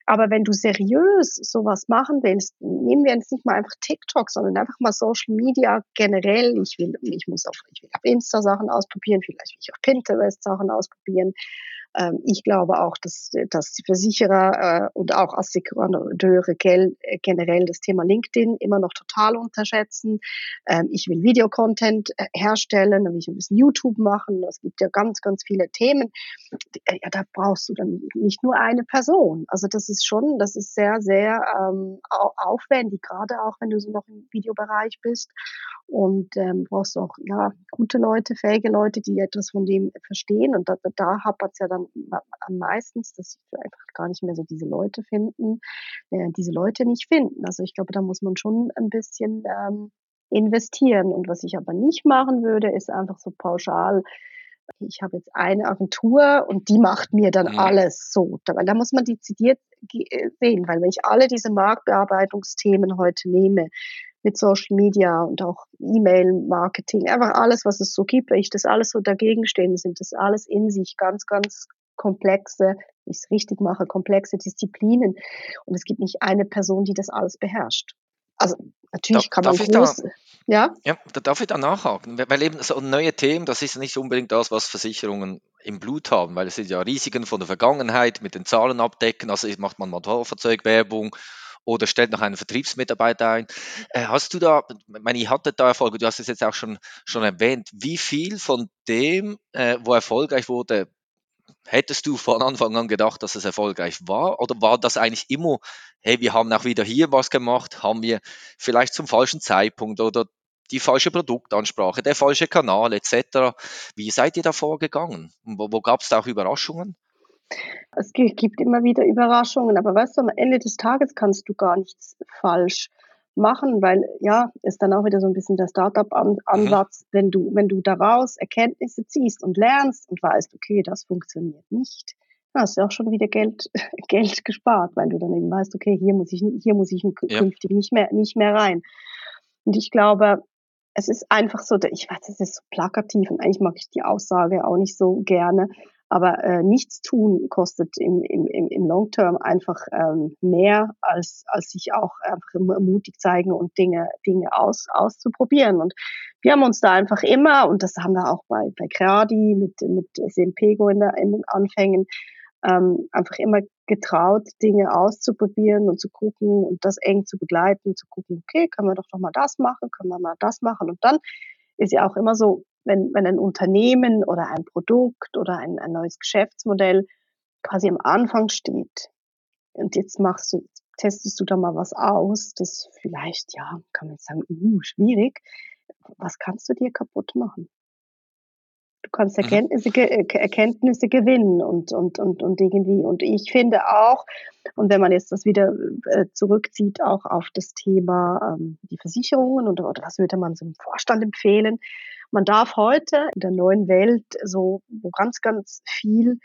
Aber wenn du seriös sowas machen willst, nehmen wir jetzt nicht mal einfach TikTok, sondern einfach mal Social Media generell. Ich will, ich muss auf, ich will auf Insta Sachen ausprobieren, vielleicht will ich auf Pinterest Sachen ausprobieren. Ähm, ich glaube auch, dass, dass die Versicherer äh, und auch Assekurateure äh, generell das Thema LinkedIn immer noch total unterschätzen. Ähm, ich will Videocontent äh, herstellen, dann will ich ein bisschen YouTube machen. Es gibt ja ganz, ganz viele Themen. Ja, da brauchst du dann nicht nur eine Person. Also das ist schon, das ist sehr, sehr ähm, aufwendig, gerade auch wenn du so noch im Videobereich bist. Und ähm, brauchst auch ja gute Leute, fähige Leute, die etwas von dem verstehen. Und da, da hapert es ja dann am meisten, dass sie einfach gar nicht mehr so diese Leute finden, äh, diese Leute nicht finden. Also ich glaube, da muss man schon ein bisschen ähm, investieren. Und was ich aber nicht machen würde, ist einfach so pauschal, ich habe jetzt eine Agentur und die macht mir dann mhm. alles so. Weil da muss man dezidiert äh, sehen, weil wenn ich alle diese Marktbearbeitungsthemen heute nehme, mit Social Media und auch E-Mail-Marketing, einfach alles, was es so gibt, wenn ich das alles so dagegen stehen, sind das alles in sich ganz, ganz komplexe, wenn ich es richtig mache, komplexe Disziplinen. Und es gibt nicht eine Person, die das alles beherrscht. Also natürlich da, kann man groß, da, ja? Ja, da darf ich da nachhaken, weil eben so neue Themen, das ist nicht unbedingt das, was Versicherungen im Blut haben, weil es sind ja Risiken von der Vergangenheit mit den Zahlen abdecken, also macht man Motorfahrzeugwerbung oder stellt noch einen Vertriebsmitarbeiter ein. Äh, hast du da, meine, ich hatte da Erfolge, du hast es jetzt auch schon, schon erwähnt, wie viel von dem, äh, wo erfolgreich wurde, hättest du von Anfang an gedacht, dass es erfolgreich war? Oder war das eigentlich immer, hey, wir haben auch wieder hier was gemacht, haben wir vielleicht zum falschen Zeitpunkt oder die falsche Produktansprache, der falsche Kanal etc. Wie seid ihr da vorgegangen? Wo, wo gab es da auch Überraschungen? Es gibt immer wieder Überraschungen, aber weißt du, am Ende des Tages kannst du gar nichts falsch machen, weil ja, ist dann auch wieder so ein bisschen der Startup-Ansatz, mhm. wenn du, wenn du daraus Erkenntnisse ziehst und lernst und weißt, okay, das funktioniert nicht, dann hast du auch schon wieder Geld, Geld gespart, weil du dann eben weißt, okay, hier muss ich, hier muss ich künftig ja. nicht mehr, nicht mehr rein. Und ich glaube, es ist einfach so, ich weiß, es ist so plakativ und eigentlich mag ich die Aussage auch nicht so gerne, aber äh, nichts tun kostet im, im, im Long Term einfach ähm, mehr, als, als sich auch einfach mutig zeigen und Dinge, Dinge aus, auszuprobieren. Und wir haben uns da einfach immer, und das haben wir auch bei, bei Creadi mit, mit Sempego in, in den Anfängen, ähm, einfach immer getraut, Dinge auszuprobieren und zu gucken und das eng zu begleiten, zu gucken, okay, können wir doch noch mal das machen, können wir mal das machen. Und dann ist ja auch immer so, wenn, wenn ein Unternehmen oder ein Produkt oder ein, ein neues Geschäftsmodell quasi am Anfang steht und jetzt machst du, testest du da mal was aus, das vielleicht, ja, kann man jetzt sagen, uh, schwierig. Was kannst du dir kaputt machen? Du kannst mhm. Erkenntnisse, äh, Erkenntnisse gewinnen und, und, und, und irgendwie. Und ich finde auch, und wenn man jetzt das wieder äh, zurückzieht, auch auf das Thema ähm, die Versicherungen und oder was würde man so einem Vorstand empfehlen, man darf heute in der neuen Welt, so, wo ganz, ganz viel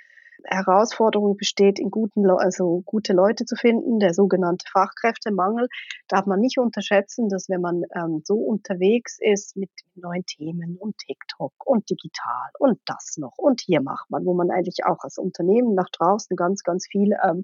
Herausforderung besteht, in guten, also gute Leute zu finden, der sogenannte Fachkräftemangel, darf man nicht unterschätzen, dass wenn man ähm, so unterwegs ist mit neuen Themen und TikTok und digital und das noch. Und hier macht man, wo man eigentlich auch als Unternehmen nach draußen ganz, ganz viel ähm,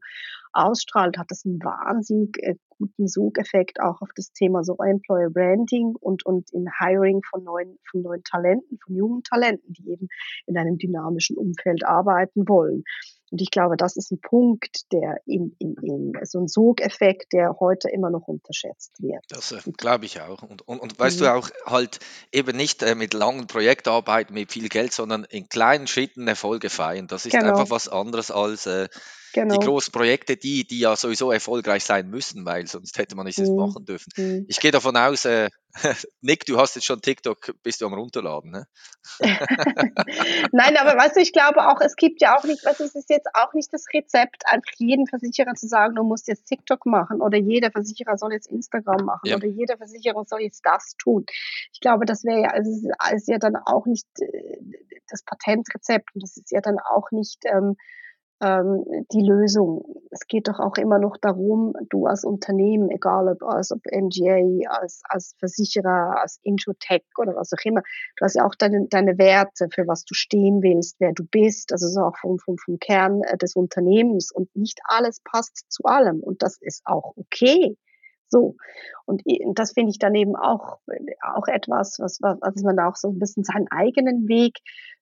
ausstrahlt, hat das einen wahnsinnig äh, guten Sogeffekt auch auf das Thema so Employer Branding und, und im Hiring von neuen, von neuen Talenten, von jungen Talenten, die eben in einem dynamischen Umfeld arbeiten wollen. Und ich glaube, das ist ein Punkt, der in, in, in so ein Sogeffekt, der heute immer noch unterschätzt wird. Das äh, glaube ich auch. Und, und, und weißt mhm. du auch halt eben nicht äh, mit langen Projektarbeiten, mit viel Geld, sondern in kleinen Schritten Erfolge feiern. Das ist genau. einfach was anderes als äh, Genau. Die großen Projekte, die, die ja sowieso erfolgreich sein müssen, weil sonst hätte man nicht mhm. machen dürfen. Mhm. Ich gehe davon aus, äh, Nick, du hast jetzt schon TikTok, bist du am runterladen, ne? Nein, aber weißt du, ich glaube auch, es gibt ja auch nicht, was es ist jetzt auch nicht das Rezept, einfach jedem Versicherer zu sagen, du musst jetzt TikTok machen oder jeder Versicherer soll jetzt Instagram machen ja. oder jeder Versicherer soll jetzt das tun. Ich glaube, das wäre ja, also es ist ja dann auch nicht äh, das Patentrezept und das ist ja dann auch nicht ähm, ähm, die Lösung. Es geht doch auch immer noch darum, du als Unternehmen, egal ob als ob MGA, als, als Versicherer, als Introtech oder was auch immer, du hast ja auch deine, deine Werte, für was du stehen willst, wer du bist, also so auch vom, vom, vom Kern äh, des Unternehmens und nicht alles passt zu allem und das ist auch okay. So. Und das finde ich dann eben auch, auch etwas, was, was, man da auch so ein bisschen seinen eigenen Weg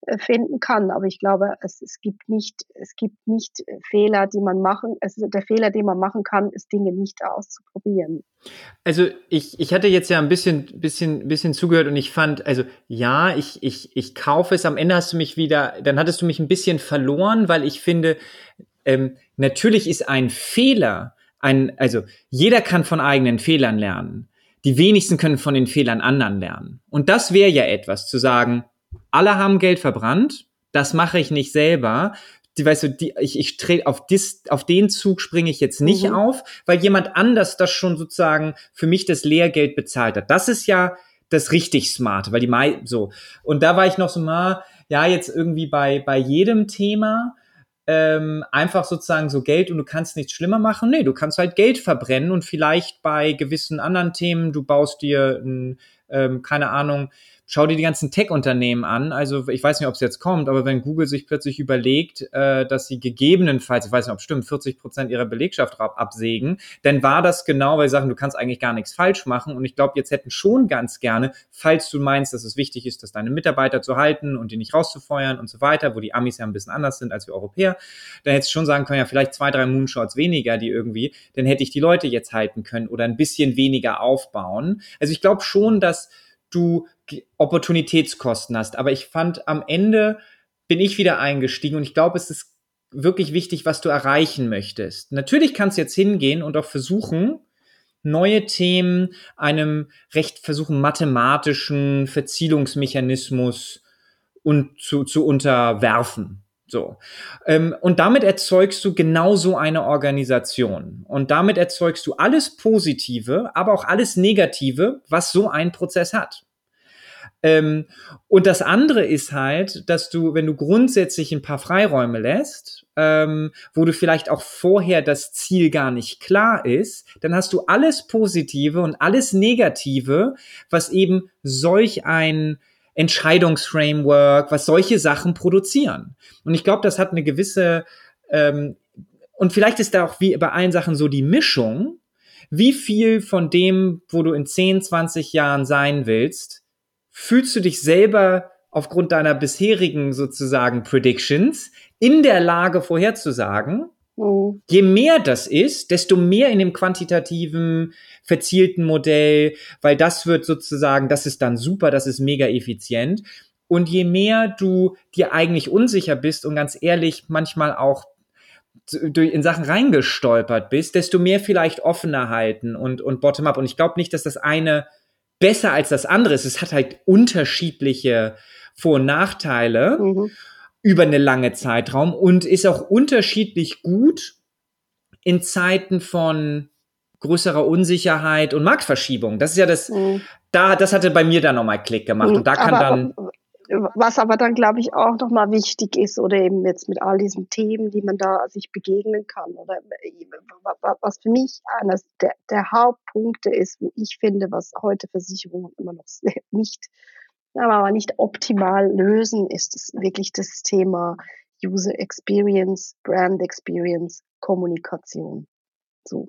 äh, finden kann. Aber ich glaube, es, es gibt nicht, es gibt nicht Fehler, die man machen, es, der Fehler, den man machen kann, ist Dinge nicht auszuprobieren. Also ich, ich hatte jetzt ja ein bisschen, bisschen, bisschen zugehört und ich fand, also ja, ich, ich, ich kaufe es. Am Ende hast du mich wieder, dann hattest du mich ein bisschen verloren, weil ich finde, ähm, natürlich ist ein Fehler, ein, also jeder kann von eigenen Fehlern lernen. Die wenigsten können von den Fehlern anderen lernen. Und das wäre ja etwas zu sagen, alle haben Geld verbrannt, das mache ich nicht selber. Die, weißt du, die, ich, ich drehe auf, dis, auf den Zug springe ich jetzt nicht mhm. auf, weil jemand anders das schon sozusagen für mich das Lehrgeld bezahlt hat. Das ist ja das richtig smart, weil die Mai so. Und da war ich noch so mal, ja, jetzt irgendwie bei, bei jedem Thema ähm, einfach sozusagen so Geld und du kannst nichts schlimmer machen. Nee, du kannst halt Geld verbrennen und vielleicht bei gewissen anderen Themen, du baust dir, ein, ähm, keine Ahnung, schau dir die ganzen Tech-Unternehmen an. Also ich weiß nicht, ob es jetzt kommt, aber wenn Google sich plötzlich überlegt, äh, dass sie gegebenenfalls, ich weiß nicht, ob es stimmt, 40 Prozent ihrer Belegschaft absägen, dann war das genau, weil sie sagen, du kannst eigentlich gar nichts falsch machen. Und ich glaube, jetzt hätten schon ganz gerne, falls du meinst, dass es wichtig ist, dass deine Mitarbeiter zu halten und die nicht rauszufeuern und so weiter, wo die Amis ja ein bisschen anders sind als wir Europäer, dann hättest du schon sagen können, ja, vielleicht zwei, drei Moonshots weniger, die irgendwie, dann hätte ich die Leute jetzt halten können oder ein bisschen weniger aufbauen. Also ich glaube schon, dass du Opportunitätskosten hast. Aber ich fand, am Ende bin ich wieder eingestiegen und ich glaube, es ist wirklich wichtig, was du erreichen möchtest. Natürlich kannst du jetzt hingehen und auch versuchen, neue Themen einem recht versuchen, mathematischen Verzielungsmechanismus und zu, zu unterwerfen. So. Ähm, und damit erzeugst du genau so eine Organisation. Und damit erzeugst du alles Positive, aber auch alles Negative, was so ein Prozess hat. Ähm, und das andere ist halt, dass du, wenn du grundsätzlich ein paar Freiräume lässt, ähm, wo du vielleicht auch vorher das Ziel gar nicht klar ist, dann hast du alles Positive und alles Negative, was eben solch ein Entscheidungsframework, was solche Sachen produzieren. Und ich glaube, das hat eine gewisse, ähm, und vielleicht ist da auch wie bei allen Sachen so die Mischung, wie viel von dem, wo du in 10, 20 Jahren sein willst, fühlst du dich selber aufgrund deiner bisherigen sozusagen Predictions in der Lage vorherzusagen. Mhm. Je mehr das ist, desto mehr in dem quantitativen, verzielten Modell, weil das wird sozusagen, das ist dann super, das ist mega effizient. Und je mehr du dir eigentlich unsicher bist und ganz ehrlich manchmal auch in Sachen reingestolpert bist, desto mehr vielleicht offener halten und, und bottom-up. Und ich glaube nicht, dass das eine besser als das andere ist. Es hat halt unterschiedliche Vor- und Nachteile mhm. Über eine lange Zeitraum und ist auch unterschiedlich gut in Zeiten von größerer Unsicherheit und Marktverschiebung. Das ist ja das, mhm. da, das hatte bei mir dann nochmal Klick gemacht. Und da kann aber, dann was aber dann, glaube ich, auch nochmal wichtig ist, oder eben jetzt mit all diesen Themen, die man da sich begegnen kann, oder was für mich eines der, der Hauptpunkte ist, wo ich finde, was heute Versicherungen immer noch nicht, aber nicht optimal lösen, ist es wirklich das Thema User Experience, Brand Experience, Kommunikation. So.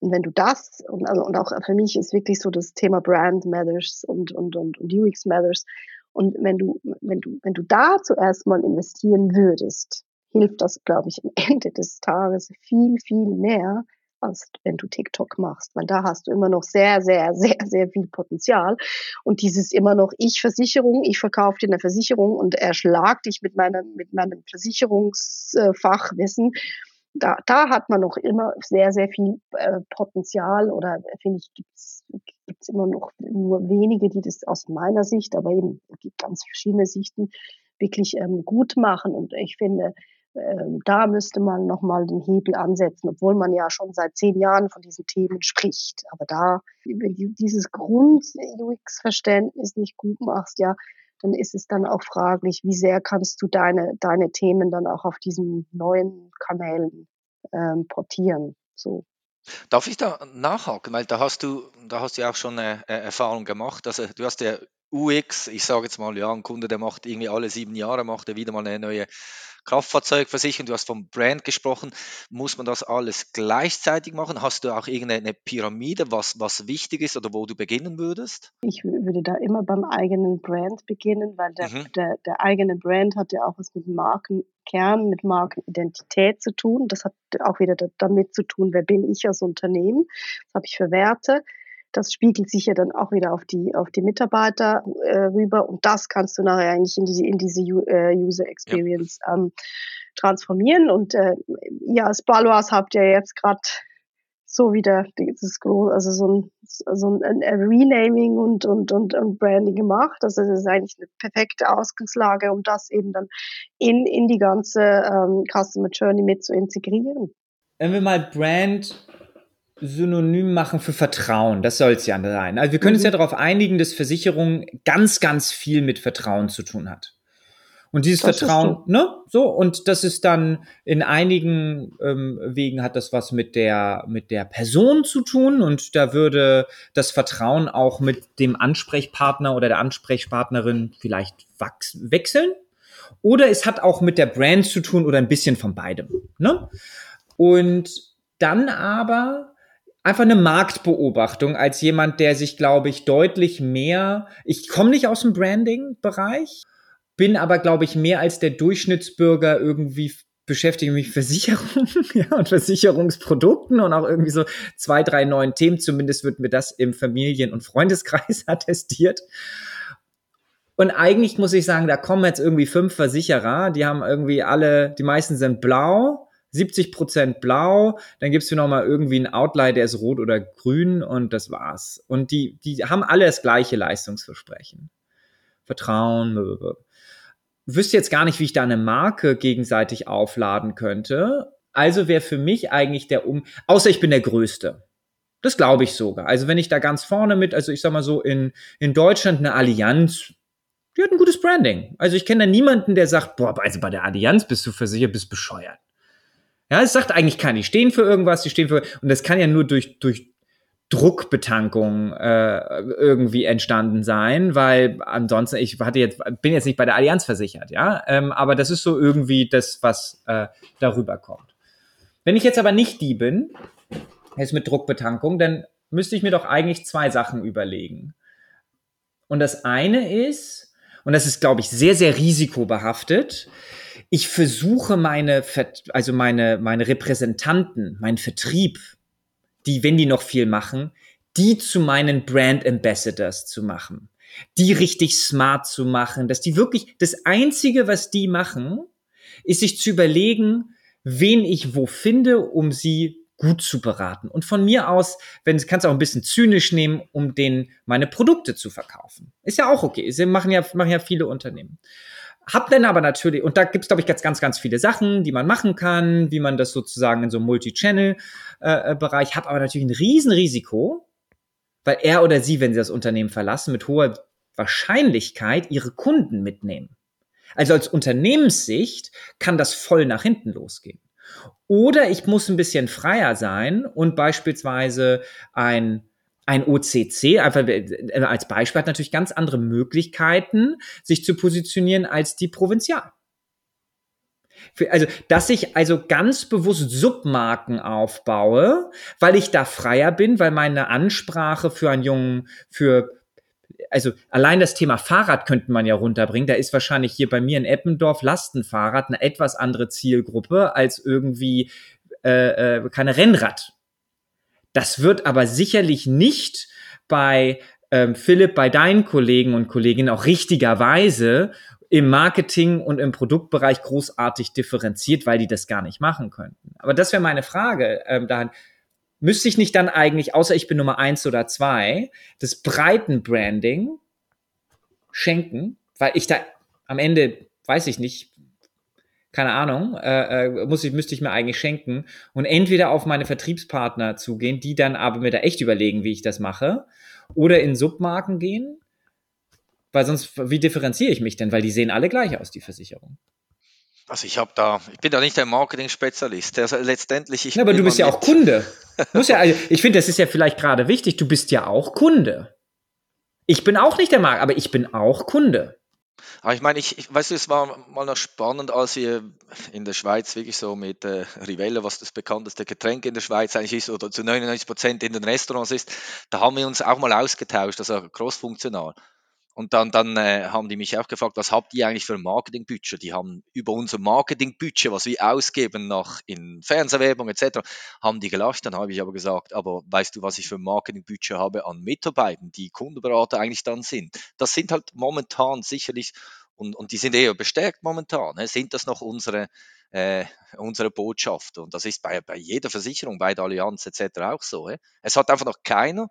Und wenn du das, und, also, und auch für mich ist wirklich so das Thema Brand Matters und, und, und, und UX Matters. Und wenn du, wenn du, wenn du da zuerst mal investieren würdest, hilft das, glaube ich, am Ende des Tages viel, viel mehr, als wenn du TikTok machst, weil da hast du immer noch sehr, sehr, sehr, sehr viel Potenzial. Und dieses immer noch Ich-Versicherung, ich verkaufe dir eine Versicherung und erschlag dich mit meinem, mit meinem Versicherungsfachwissen. Da, da hat man noch immer sehr, sehr viel äh, Potenzial oder finde ich, gibt's gibt's immer noch nur wenige, die das aus meiner Sicht, aber eben, es gibt ganz verschiedene Sichten, wirklich ähm, gut machen. Und ich finde, da müsste man nochmal den Hebel ansetzen, obwohl man ja schon seit zehn Jahren von diesen Themen spricht. Aber da, wenn du dieses Grund-UX-Verständnis nicht gut machst, ja, dann ist es dann auch fraglich, wie sehr kannst du deine, deine Themen dann auch auf diesen neuen Kanälen ähm, portieren. So. Darf ich da nachhaken? Weil da hast du, da hast du ja auch schon eine, eine Erfahrung gemacht. Also du hast ja UX, ich sage jetzt mal, ja, ein Kunde, der macht irgendwie alle sieben Jahre, macht er wieder mal eine neue Kraftfahrzeugversicherung, du hast vom Brand gesprochen, muss man das alles gleichzeitig machen? Hast du auch irgendeine Pyramide, was, was wichtig ist oder wo du beginnen würdest? Ich würde da immer beim eigenen Brand beginnen, weil der, mhm. der, der eigene Brand hat ja auch was mit Markenkern, mit Markenidentität zu tun. Das hat auch wieder damit zu tun, wer bin ich als Unternehmen, was habe ich für Werte das spiegelt sich ja dann auch wieder auf die, auf die Mitarbeiter äh, rüber und das kannst du nachher eigentlich in diese, in diese äh, User Experience ja. ähm, transformieren. Und äh, ihr als Balois habt ja jetzt gerade so wieder dieses also so ein, so ein Renaming und, und, und, und Branding gemacht. Also das ist eigentlich eine perfekte Ausgangslage, um das eben dann in, in die ganze ähm, Customer Journey mit zu integrieren. Wenn wir mal Brand synonym machen für Vertrauen. Das soll es ja sein. Also wir können mhm. uns ja darauf einigen, dass Versicherung ganz, ganz viel mit Vertrauen zu tun hat. Und dieses das Vertrauen, ne, so, und das ist dann in einigen ähm, Wegen hat das was mit der, mit der Person zu tun und da würde das Vertrauen auch mit dem Ansprechpartner oder der Ansprechpartnerin vielleicht wechseln. Oder es hat auch mit der Brand zu tun oder ein bisschen von beidem, ne? Und dann aber einfach eine Marktbeobachtung als jemand, der sich, glaube ich, deutlich mehr, ich komme nicht aus dem Branding-Bereich, bin aber, glaube ich, mehr als der Durchschnittsbürger irgendwie beschäftige mich Versicherungen ja, und Versicherungsprodukten und auch irgendwie so zwei, drei neuen Themen. Zumindest wird mir das im Familien- und Freundeskreis attestiert. Und eigentlich muss ich sagen, da kommen jetzt irgendwie fünf Versicherer, die haben irgendwie alle, die meisten sind blau 70 Prozent blau, dann gibst du nochmal irgendwie einen Outlier, der ist rot oder grün und das war's. Und die, die haben alle das gleiche Leistungsversprechen. Vertrauen, blablabla. wüsste jetzt gar nicht, wie ich da eine Marke gegenseitig aufladen könnte. Also wäre für mich eigentlich der Um, außer ich bin der Größte. Das glaube ich sogar. Also wenn ich da ganz vorne mit, also ich sag mal so in, in Deutschland eine Allianz, die hat ein gutes Branding. Also ich kenne da niemanden, der sagt, boah, also bei der Allianz bist du versichert, bist bescheuert. Ja, es sagt eigentlich keiner, die stehen für irgendwas, die stehen für, und das kann ja nur durch, durch Druckbetankung äh, irgendwie entstanden sein, weil ansonsten, ich hatte jetzt, bin jetzt nicht bei der Allianz versichert, ja, ähm, aber das ist so irgendwie das, was äh, darüber kommt. Wenn ich jetzt aber nicht die bin, jetzt mit Druckbetankung, dann müsste ich mir doch eigentlich zwei Sachen überlegen. Und das eine ist, und das ist, glaube ich, sehr, sehr risikobehaftet, ich versuche meine, also meine, meine Repräsentanten, meinen Vertrieb, die, wenn die noch viel machen, die zu meinen Brand Ambassadors zu machen, die richtig smart zu machen, dass die wirklich, das einzige, was die machen, ist sich zu überlegen, wen ich wo finde, um sie gut zu beraten. Und von mir aus, wenn du kannst auch ein bisschen zynisch nehmen, um denen meine Produkte zu verkaufen. Ist ja auch okay. Sie machen ja, machen ja viele Unternehmen. Hab dann aber natürlich, und da gibt's glaube ich, ganz, ganz, ganz viele Sachen, die man machen kann, wie man das sozusagen in so einem Multi-Channel-Bereich, äh, hab aber natürlich ein Riesenrisiko, weil er oder sie, wenn sie das Unternehmen verlassen, mit hoher Wahrscheinlichkeit ihre Kunden mitnehmen. Also als Unternehmenssicht kann das voll nach hinten losgehen. Oder ich muss ein bisschen freier sein und beispielsweise ein ein OCC, einfach äh, als Beispiel, hat natürlich ganz andere Möglichkeiten, sich zu positionieren als die Provinzial. Also, dass ich also ganz bewusst Submarken aufbaue, weil ich da freier bin, weil meine Ansprache für einen Jungen, für also allein das Thema Fahrrad könnte man ja runterbringen. Da ist wahrscheinlich hier bei mir in Eppendorf Lastenfahrrad eine etwas andere Zielgruppe als irgendwie äh, äh, keine Rennrad. Das wird aber sicherlich nicht bei ähm, Philipp, bei deinen Kollegen und Kolleginnen auch richtigerweise im Marketing und im Produktbereich großartig differenziert, weil die das gar nicht machen könnten. Aber das wäre meine Frage. Ähm, dahin, müsste ich nicht dann eigentlich, außer ich bin Nummer eins oder zwei, das Breitenbranding schenken, weil ich da am Ende, weiß ich nicht, keine Ahnung, äh, äh, muss ich, müsste ich mir eigentlich schenken und entweder auf meine Vertriebspartner zugehen, die dann aber mir da echt überlegen, wie ich das mache, oder in Submarken gehen, weil sonst, wie differenziere ich mich denn? Weil die sehen alle gleich aus, die Versicherung. Also ich habe da, ich bin da nicht der Marketing-Spezialist. Also letztendlich ich. Ja, aber du bist ja auch Kunde. Muss ja, also ich finde, das ist ja vielleicht gerade wichtig. Du bist ja auch Kunde. Ich bin auch nicht der Markt, aber ich bin auch Kunde. Aber ich meine, ich, ich weißt du, es war mal noch spannend, als wir in der Schweiz wirklich so mit äh, Rivella, was das bekannteste Getränk in der Schweiz eigentlich ist, oder zu 99 Prozent in den Restaurants ist, da haben wir uns auch mal ausgetauscht, also crossfunktional. Und dann, dann äh, haben die mich auch gefragt, was habt ihr eigentlich für ein Marketingbudget? Die haben über unser Marketingbudget, was wir ausgeben noch in Fernsehwerbung etc., haben die gelacht. Dann habe ich aber gesagt, aber weißt du, was ich für ein Marketingbudget habe an Mitarbeitern, die Kundenberater eigentlich dann sind? Das sind halt momentan sicherlich, und, und die sind eher bestärkt momentan, ne, sind das noch unsere, äh, unsere Botschafter. Und das ist bei, bei jeder Versicherung, bei der Allianz etc. auch so. Es hat einfach noch keiner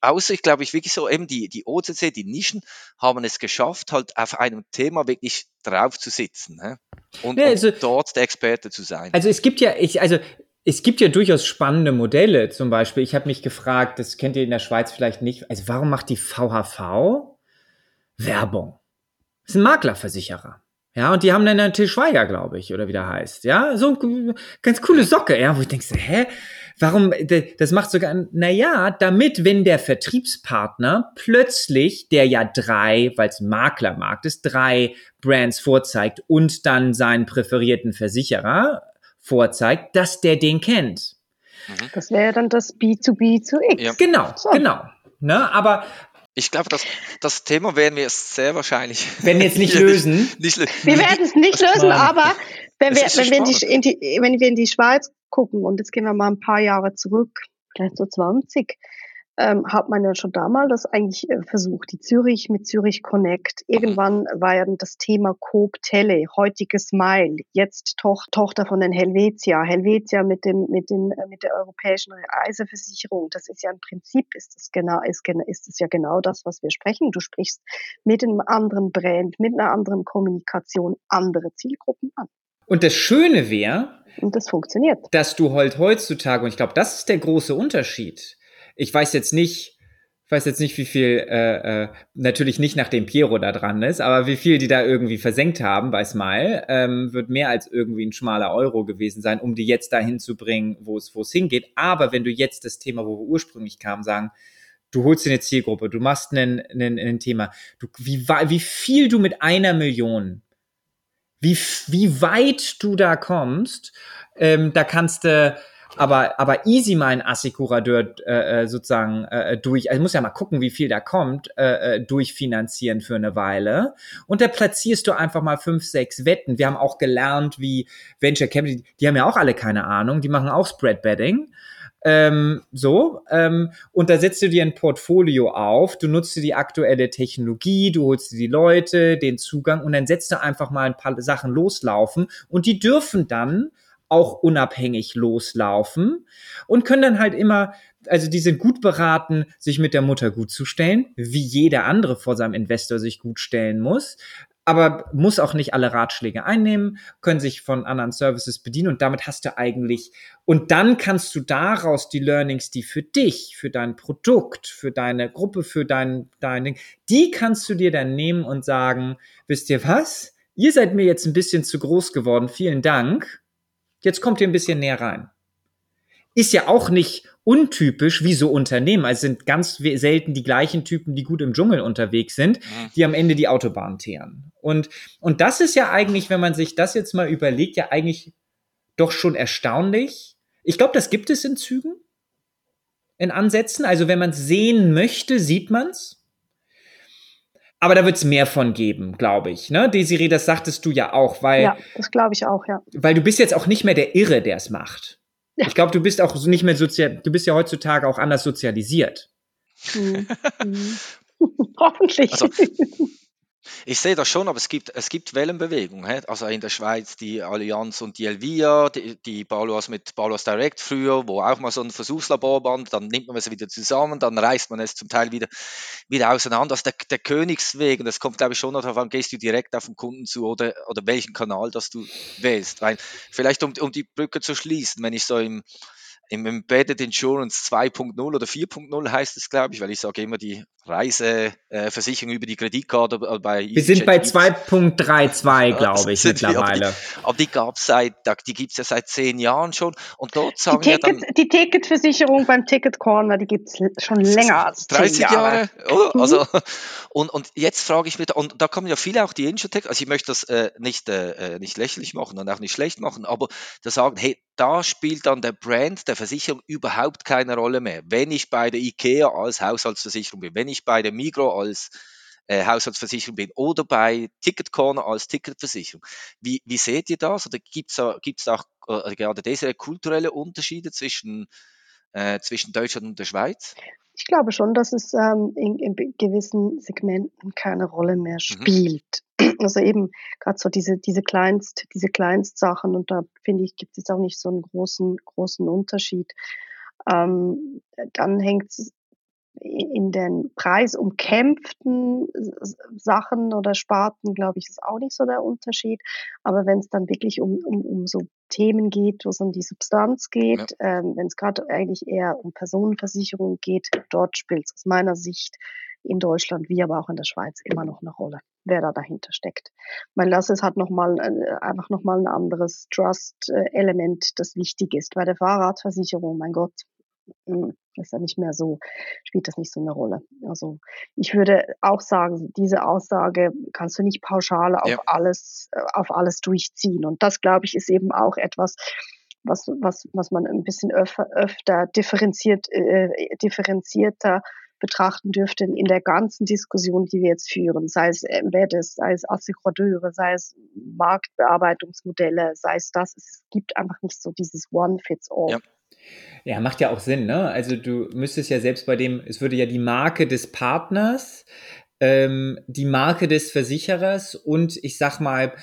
außer ich glaube ich wirklich so eben die, die OCC, die Nischen haben es geschafft, halt auf einem Thema wirklich drauf zu sitzen ne? und, ja, also, und dort der Experte zu sein. Also es gibt ja, ich, also es gibt ja durchaus spannende Modelle. Zum Beispiel, ich habe mich gefragt, das kennt ihr in der Schweiz vielleicht nicht, also warum macht die VHV Werbung? Das ist ein Maklerversicherer. Ja, und die haben dann einen Till Schweiger, glaube ich, oder wie der heißt. Ja, so ganz coole Socke, ja, wo ich denke, hä? Warum, das macht sogar, naja, damit, wenn der Vertriebspartner plötzlich, der ja drei, weil es Maklermarkt ist, drei Brands vorzeigt und dann seinen präferierten Versicherer vorzeigt, dass der den kennt. Mhm. Das wäre dann das B2B zu X. Ja. Genau, so. genau. Ne, aber, ich glaube, das, das Thema werden wir sehr wahrscheinlich. Wenn wir jetzt nicht lösen. Nicht, nicht, wir werden es nicht lösen, aber wenn wir, wenn, wir die, die, wenn wir in die Schweiz gucken, und jetzt gehen wir mal ein paar Jahre zurück, vielleicht so 20, ähm, hat man ja schon damals das eigentlich äh, versucht, die Zürich mit Zürich Connect. Irgendwann war ja das Thema Coop Tele, heutiges Smile, jetzt Toch Tochter von den Helvetia. Helvetia mit dem, mit dem, äh, mit der europäischen Reiseversicherung. Das ist ja im Prinzip, ist das genau, ist, ist das ja genau das, was wir sprechen. Du sprichst mit einem anderen Brand, mit einer anderen Kommunikation andere Zielgruppen an. Und das Schöne wäre, und das funktioniert. Dass du halt heutzutage, und ich glaube, das ist der große Unterschied. Ich weiß jetzt nicht, ich weiß jetzt nicht, wie viel, äh, äh, natürlich nicht nachdem Piero da dran ist, aber wie viel die da irgendwie versenkt haben bei Smile, ähm, wird mehr als irgendwie ein schmaler Euro gewesen sein, um die jetzt dahin zu bringen, wo es, wo es hingeht. Aber wenn du jetzt das Thema, wo wir ursprünglich kamen, sagen, du holst dir eine Zielgruppe, du machst ein Thema, du, wie, wie viel du mit einer Million wie, wie weit du da kommst, ähm, da kannst du aber, aber easy mal ein Assekurateur äh, äh, sozusagen äh, durch, also muss ja mal gucken, wie viel da kommt, äh, äh, durchfinanzieren für eine Weile. Und da platzierst du einfach mal fünf, sechs Wetten. Wir haben auch gelernt, wie Venture Capital, die haben ja auch alle keine Ahnung, die machen auch Spread Betting. Ähm, so, ähm, und da setzt du dir ein Portfolio auf, du nutzt die aktuelle Technologie, du holst dir die Leute, den Zugang und dann setzt du einfach mal ein paar Sachen loslaufen und die dürfen dann auch unabhängig loslaufen und können dann halt immer, also die sind gut beraten, sich mit der Mutter gut zu stellen, wie jeder andere vor seinem Investor sich gut stellen muss aber muss auch nicht alle Ratschläge einnehmen, können sich von anderen Services bedienen und damit hast du eigentlich, und dann kannst du daraus die Learnings, die für dich, für dein Produkt, für deine Gruppe, für dein, dein Ding, die kannst du dir dann nehmen und sagen, wisst ihr was? Ihr seid mir jetzt ein bisschen zu groß geworden, vielen Dank. Jetzt kommt ihr ein bisschen näher rein. ist ja auch nicht untypisch wie so Unternehmen. Also sind ganz selten die gleichen Typen, die gut im Dschungel unterwegs sind, mhm. die am Ende die Autobahn teeren. Und, und das ist ja eigentlich, wenn man sich das jetzt mal überlegt, ja eigentlich doch schon erstaunlich. Ich glaube, das gibt es in Zügen, in Ansätzen. Also wenn man es sehen möchte, sieht man es. Aber da wird es mehr von geben, glaube ich. Ne? Desiree, das sagtest du ja auch, weil. Ja, das glaube ich auch, ja. Weil du bist jetzt auch nicht mehr der Irre, der es macht. Ja. Ich glaube, du bist auch nicht mehr sozial, du bist ja heutzutage auch anders sozialisiert. Mhm. Mhm. Hoffentlich. Also, ich sehe das schon, aber es gibt, es gibt Wellenbewegungen. Also in der Schweiz die Allianz und die Elvia, die, die Balois mit Balois Direct früher, wo auch mal so ein Versuchslabor war, dann nimmt man es wieder zusammen, dann reißt man es zum Teil wieder, wieder auseinander. Also der, der Königsweg, und das kommt glaube ich schon darauf an, gehst du direkt auf den Kunden zu oder, oder welchen Kanal das du wählst. Weil vielleicht um, um die Brücke zu schließen, wenn ich so im im Embedded Insurance 2.0 oder 4.0 heißt es, glaube ich, weil ich sage immer die Reiseversicherung über die Kreditkarte bei Wir sind bei 2.32, glaube ich, mittlerweile. Aber die, gab es seit, die gibt es ja seit zehn Jahren schon. Und dort sagen die, Ticket, dann, die Ticketversicherung beim Ticket Corner, die gibt es schon länger als 30 Jahre. Jahre oder? Mhm. Also, und, und jetzt frage ich mich, und da kommen ja viele auch die Insurtech, also ich möchte das äh, nicht, äh, äh, nicht lächerlich machen und auch nicht schlecht machen, aber da sagen, hey, da spielt dann der Brand der Versicherung überhaupt keine Rolle mehr. Wenn ich bei der IKEA als Haushaltsversicherung bin, wenn ich bei der Migro als äh, Haushaltsversicherung bin oder bei Ticket Corner als Ticketversicherung. Wie, wie seht ihr das? Oder gibt es gibt's auch äh, gerade diese kulturelle Unterschiede zwischen, äh, zwischen Deutschland und der Schweiz? Ich glaube schon, dass es ähm, in, in, gewissen Segmenten keine Rolle mehr mhm. spielt. Also eben gerade so diese, diese Kleinst, diese Kleinstsachen und da finde ich, gibt es auch nicht so einen großen, großen Unterschied. Ähm, dann hängt es in den preisumkämpften Sachen oder Sparten, glaube ich, ist auch nicht so der Unterschied. Aber wenn es dann wirklich um, um, um so Themen geht, wo es um die Substanz geht, ja. ähm, wenn es gerade eigentlich eher um Personenversicherung geht, dort spielt es aus meiner Sicht in Deutschland wie aber auch in der Schweiz immer noch eine Rolle, wer da dahinter steckt. Mein Lasses hat noch mal, äh, einfach nochmal ein anderes Trust-Element, das wichtig ist. Bei der Fahrradversicherung, mein Gott, hm, ist ja nicht mehr so, spielt das nicht so eine Rolle. Also ich würde auch sagen, diese Aussage kannst du nicht pauschal auf ja. alles, äh, auf alles durchziehen. Und das, glaube ich, ist eben auch etwas, was, was, was man ein bisschen öfter, öfter differenziert, äh, differenzierter betrachten dürfte in der ganzen Diskussion, die wir jetzt führen, sei es Embedded, sei es Assekurateure, sei es Marktbearbeitungsmodelle, sei es das. Es gibt einfach nicht so dieses One-Fits-All. Ja. Ja, macht ja auch Sinn, ne? Also du müsstest ja selbst bei dem, es würde ja die Marke des Partners, ähm, die Marke des Versicherers und ich sag mal,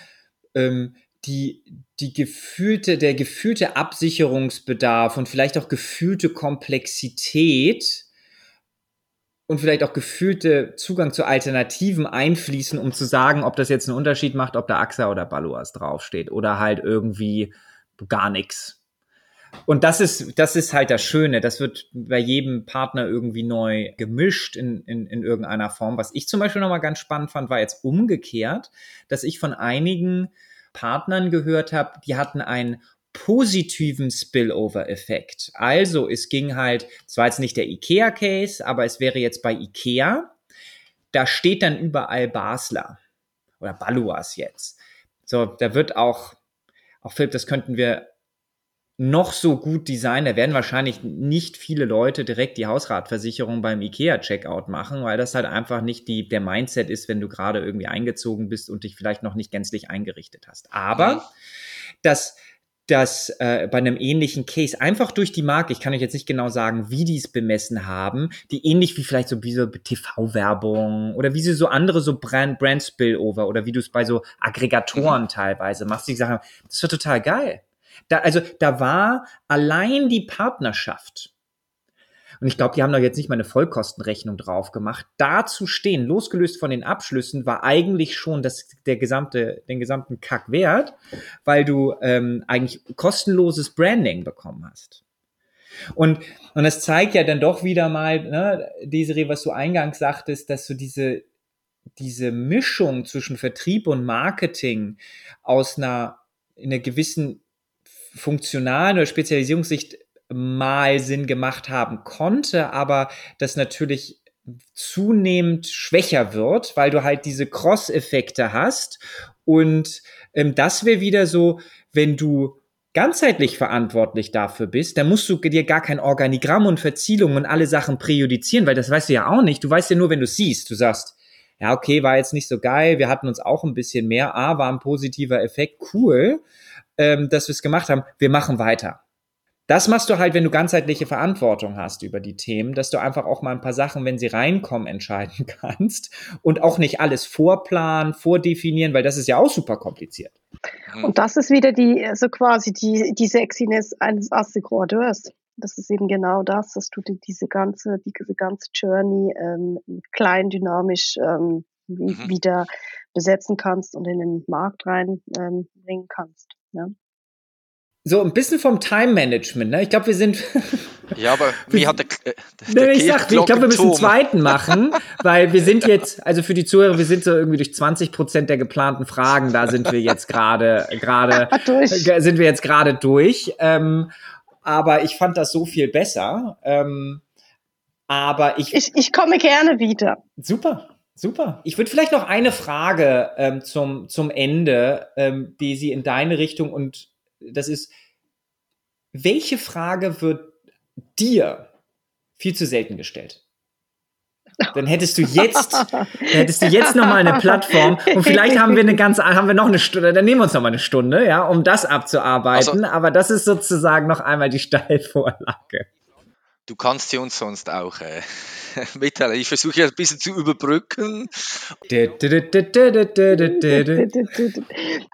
ähm, die, die gefühlte, der gefühlte Absicherungsbedarf und vielleicht auch gefühlte Komplexität und vielleicht auch gefühlte Zugang zu Alternativen einfließen, um zu sagen, ob das jetzt einen Unterschied macht, ob da AXA oder Baloas draufsteht oder halt irgendwie gar nichts. Und das ist, das ist halt das Schöne. Das wird bei jedem Partner irgendwie neu gemischt in, in, in irgendeiner Form. Was ich zum Beispiel nochmal ganz spannend fand, war jetzt umgekehrt, dass ich von einigen Partnern gehört habe, die hatten einen positiven Spillover-Effekt. Also es ging halt, es war jetzt nicht der IKEA-Case, aber es wäre jetzt bei IKEA, da steht dann überall Basler oder Baluas jetzt. So, da wird auch, auch Philipp, das könnten wir noch so gut designen, da werden wahrscheinlich nicht viele Leute direkt die Hausratversicherung beim IKEA-Checkout machen, weil das halt einfach nicht die, der Mindset ist, wenn du gerade irgendwie eingezogen bist und dich vielleicht noch nicht gänzlich eingerichtet hast. Aber mhm. das, das äh, bei einem ähnlichen Case einfach durch die Marke, ich kann euch jetzt nicht genau sagen, wie die es bemessen haben, die ähnlich wie vielleicht so wie so TV-Werbung oder wie sie so andere so Brand, Brand Spillover oder wie du es bei so Aggregatoren mhm. teilweise machst, die sagen, das wird total geil da, also da war allein die Partnerschaft, und ich glaube, die haben da jetzt nicht mal eine Vollkostenrechnung drauf gemacht, da zu stehen, losgelöst von den Abschlüssen, war eigentlich schon das, der gesamte, den gesamten Kack wert, weil du ähm, eigentlich kostenloses Branding bekommen hast. Und, und das zeigt ja dann doch wieder mal, ne, Desiree, was du eingangs sagtest, dass so diese, diese Mischung zwischen Vertrieb und Marketing aus einer, in einer gewissen funktionalen oder Spezialisierungssicht mal Sinn gemacht haben konnte, aber das natürlich zunehmend schwächer wird, weil du halt diese Cross-Effekte hast. Und ähm, das wäre wieder so, wenn du ganzheitlich verantwortlich dafür bist, dann musst du dir gar kein Organigramm und Verzielung und alle Sachen präjudizieren, weil das weißt du ja auch nicht. Du weißt ja nur, wenn du siehst. Du sagst, ja, okay, war jetzt nicht so geil, wir hatten uns auch ein bisschen mehr, ah, war ein positiver Effekt, cool, ähm, dass wir es gemacht haben, wir machen weiter. Das machst du halt, wenn du ganzheitliche Verantwortung hast über die Themen, dass du einfach auch mal ein paar Sachen, wenn sie reinkommen, entscheiden kannst und auch nicht alles vorplanen, vordefinieren, weil das ist ja auch super kompliziert. Mhm. Und das ist wieder die, also quasi die, die Sexiness eines Assekroateurs. Das ist eben genau das, dass du die, diese ganze, diese ganze Journey ähm, klein, dynamisch ähm, mhm. wieder besetzen kannst und in den Markt reinbringen ähm, kannst. Ja so ein bisschen vom Time Management. Ne? Ich glaube, wir sind. ja, aber wie hat der, äh, der ich, sag, ich glaube, wir müssen einen zweiten machen, weil wir sind jetzt, also für die Zuhörer, wir sind so irgendwie durch 20 Prozent der geplanten Fragen, da sind wir jetzt gerade, gerade, sind wir jetzt gerade durch. Ähm, aber ich fand das so viel besser. Ähm, aber ich, ich, ich komme gerne wieder. Super. Super. Ich würde vielleicht noch eine Frage ähm, zum, zum Ende, ähm, die Sie in deine Richtung und das ist, welche Frage wird dir viel zu selten gestellt? Dann hättest du jetzt, dann hättest du jetzt noch mal eine Plattform und vielleicht haben wir eine ganze, haben wir noch eine Stunde, dann nehmen wir uns noch mal eine Stunde, ja, um das abzuarbeiten. Also, Aber das ist sozusagen noch einmal die Steilvorlage. Du kannst sie uns sonst auch äh, mitteilen. Ich versuche ein bisschen zu überbrücken.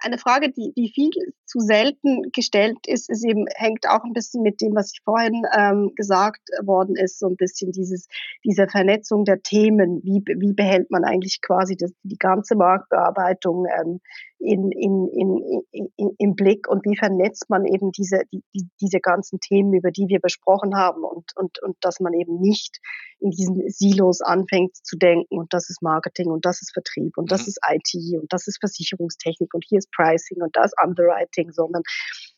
Eine Frage, die, die viel zu selten gestellt ist, ist eben, hängt auch ein bisschen mit dem, was ich vorhin ähm, gesagt worden ist, so ein bisschen dieses, diese Vernetzung der Themen. Wie, wie behält man eigentlich quasi das, die ganze Marktbearbeitung ähm, in, in, in, in, im Blick und wie vernetzt man eben diese, die, diese ganzen Themen, über die wir besprochen haben und, und, und dass man eben nicht in diesen Silos anfängt zu denken und das ist Marketing und das ist Vertrieb und das mhm. ist IT und das ist Versicherungstechnik und hier ist Pricing und das Underwriting, sondern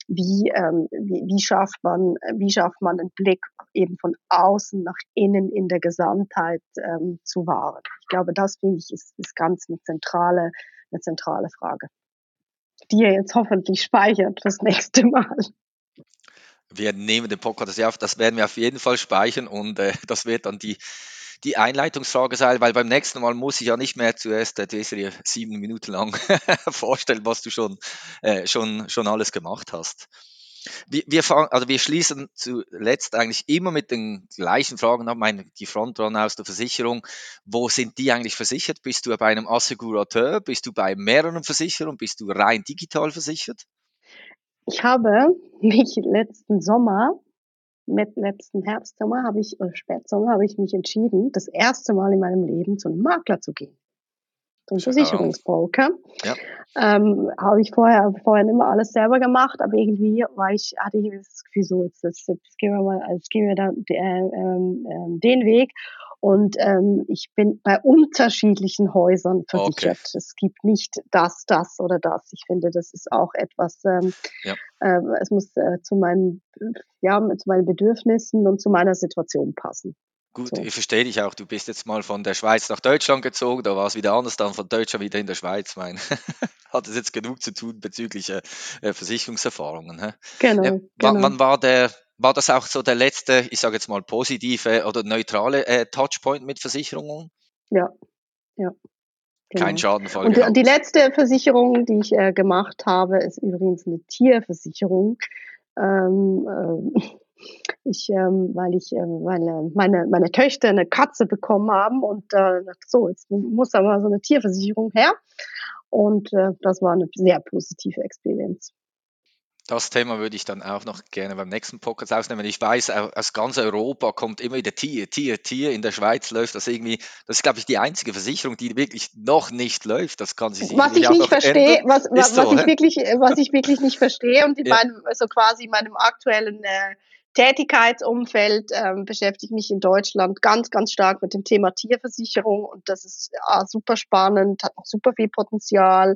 wie, ähm, wie, wie schafft man, wie schafft man einen Blick eben von außen nach innen in der Gesamtheit ähm, zu wahren. Ich glaube, das finde ich ist, ist ganz eine zentrale eine zentrale Frage, die ihr jetzt hoffentlich speichert fürs nächste Mal. Wir nehmen den Podcast auf, das werden wir auf jeden Fall speichern und äh, das wird dann die, die Einleitungsfrage sein, weil beim nächsten Mal muss ich ja nicht mehr zuerst äh, Desiree sieben Minuten lang vorstellen, was du schon, äh, schon, schon alles gemacht hast. Wir, wir, fangen, also wir schließen zuletzt eigentlich immer mit den gleichen Fragen ab. Die Frontrunner aus der Versicherung, wo sind die eigentlich versichert? Bist du bei einem Assekurateur? Bist du bei mehreren Versicherungen? Bist du rein digital versichert? Ich habe mich letzten Sommer, mit letzten Herbstsommer habe ich, oder Spätsommer habe ich mich entschieden, das erste Mal in meinem Leben zu einem Makler zu gehen zum Versicherungsbroker. Ja. Ähm, habe ich vorher, vorher immer alles selber gemacht, aber irgendwie war ich, hatte ich das Gefühl so, jetzt, jetzt, jetzt gehen wir mal, jetzt gehen wir da äh, äh, den Weg. Und ähm, ich bin bei unterschiedlichen Häusern versichert. Okay. Es gibt nicht das, das oder das. Ich finde, das ist auch etwas, ähm, ja. äh, es muss äh, zu meinen, ja, zu meinen Bedürfnissen und zu meiner Situation passen. Gut, so. ich verstehe dich auch. Du bist jetzt mal von der Schweiz nach Deutschland gezogen, da war es wieder anders, dann von Deutschland wieder in der Schweiz. Mein, hat es jetzt genug zu tun bezüglich äh, äh Versicherungserfahrungen. Hä? Genau. Äh, genau. Wann war der, war das auch so der letzte, ich sage jetzt mal positive oder neutrale äh, Touchpoint mit Versicherungen? Ja, ja. Genau. Kein Schadenfall. Und die, die, letzte Versicherung, die ich äh, gemacht habe, ist übrigens eine Tierversicherung. Ähm, äh, ich, ähm, weil ich, äh, meine, meine, meine Töchter eine Katze bekommen haben und äh, so, jetzt muss da mal so eine Tierversicherung her. Und äh, das war eine sehr positive Experience. Das Thema würde ich dann auch noch gerne beim nächsten Podcast ausnehmen. Ich weiß, aus ganz Europa kommt immer wieder Tier, Tier, Tier. In der Schweiz läuft das irgendwie, das ist, glaube ich, die einzige Versicherung, die wirklich noch nicht läuft. Das kann sich was ich nicht verstehe, was, was, so, was ich wirklich, was ich wirklich nicht verstehe und in ja. meinem, also quasi in meinem aktuellen äh, Tätigkeitsumfeld ähm, beschäftige mich in Deutschland ganz, ganz stark mit dem Thema Tierversicherung und das ist ja, super spannend, hat noch super viel Potenzial.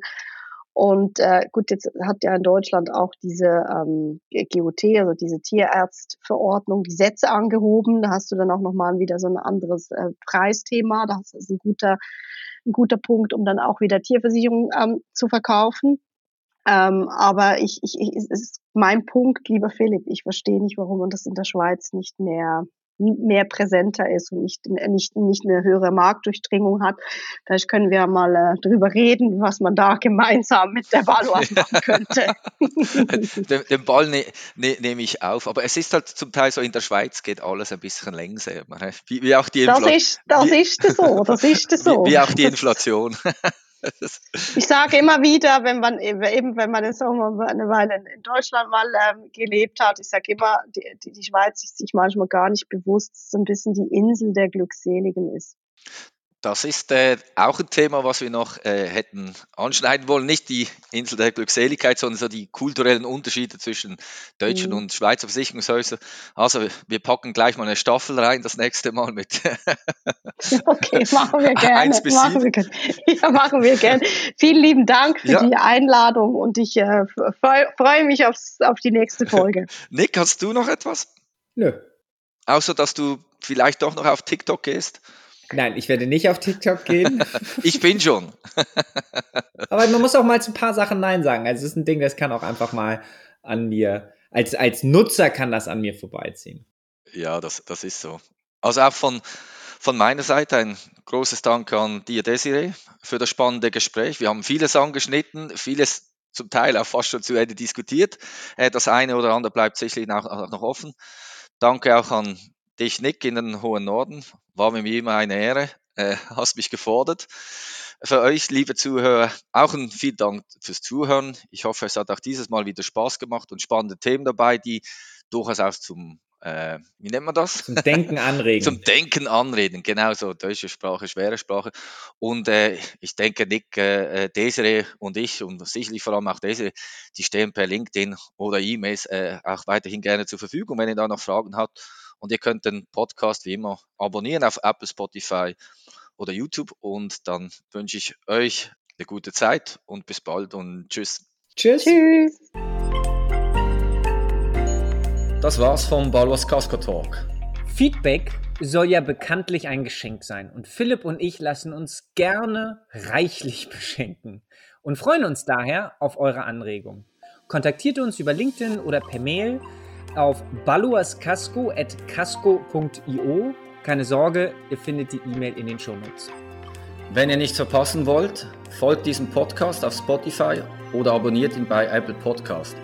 Und äh, gut, jetzt hat ja in Deutschland auch diese ähm, GOT, also diese Tierärztverordnung, die Sätze angehoben. Da hast du dann auch nochmal wieder so ein anderes äh, Preisthema. Das ist ein guter, ein guter Punkt, um dann auch wieder Tierversicherung ähm, zu verkaufen. Ähm, aber ich, ich, ich, es ist mein Punkt, lieber Philipp. Ich verstehe nicht, warum man das in der Schweiz nicht mehr mehr präsenter ist und nicht, nicht, nicht eine höhere Marktdurchdringung hat. Vielleicht können wir mal äh, drüber reden, was man da gemeinsam mit der Valois machen könnte. den, den, Ball ne, ne, nehme ich auf, aber es ist halt zum Teil so, in der Schweiz geht alles ein bisschen langsamer. Wie, wie auch die Inflation. Das ist, das ist so, das ist so. Wie, wie auch die Inflation. ich sage immer wieder, wenn man eben, wenn man so eine Weile in Deutschland mal ähm, gelebt hat, ich sage immer, die, die, die Schweiz ist sich manchmal gar nicht bewusst, so ein bisschen die Insel der Glückseligen ist. Das ist äh, auch ein Thema, was wir noch äh, hätten anschneiden wollen. Nicht die Insel der Glückseligkeit, sondern so die kulturellen Unterschiede zwischen deutschen mhm. und Schweizer Versicherungshäusern. Also wir packen gleich mal eine Staffel rein, das nächste Mal mit. okay, machen wir gerne. Eins bis machen wir, ja, machen wir gerne. Vielen lieben Dank für ja. die Einladung und ich äh, freue mich aufs, auf die nächste Folge. Nick, hast du noch etwas? Nö. Außer, dass du vielleicht doch noch auf TikTok gehst? Nein, ich werde nicht auf TikTok gehen. ich bin schon. Aber man muss auch mal zu ein paar Sachen Nein sagen. Also es ist ein Ding, das kann auch einfach mal an mir, als, als Nutzer kann das an mir vorbeiziehen. Ja, das, das ist so. Also auch von, von meiner Seite ein großes Dank an dir, Desiree, für das spannende Gespräch. Wir haben vieles angeschnitten, vieles zum Teil auch fast schon zu Ende diskutiert. Äh, das eine oder andere bleibt sicherlich auch noch offen. Danke auch an dich, Nick, in den hohen Norden. War mir immer eine Ehre. Äh, hast mich gefordert. Für euch, liebe Zuhörer, auch ein vielen Dank fürs Zuhören. Ich hoffe, es hat auch dieses Mal wieder Spaß gemacht und spannende Themen dabei, die durchaus auch zum, äh, wie nennt man das? Zum Denken anregen. zum Denken anreden, genau so. Deutsche Sprache, schwere Sprache. Und äh, ich denke, Nick, äh, Desiree und ich und sicherlich vor allem auch Desiree, die stehen per LinkedIn oder E-Mails äh, auch weiterhin gerne zur Verfügung, wenn ihr da noch Fragen habt und ihr könnt den Podcast wie immer abonnieren auf Apple, Spotify oder YouTube. Und dann wünsche ich euch eine gute Zeit und bis bald und tschüss. Tschüss. Tschüss. Das war's vom Balwas Casco Talk. Feedback soll ja bekanntlich ein Geschenk sein und Philipp und ich lassen uns gerne reichlich beschenken und freuen uns daher auf eure Anregung. Kontaktiert uns über LinkedIn oder per Mail auf baluascasco.casco.io. Keine Sorge, ihr findet die E-Mail in den Shownotes. Wenn ihr nichts verpassen wollt, folgt diesem Podcast auf Spotify oder abonniert ihn bei Apple Podcast.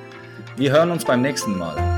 Wir hören uns beim nächsten Mal.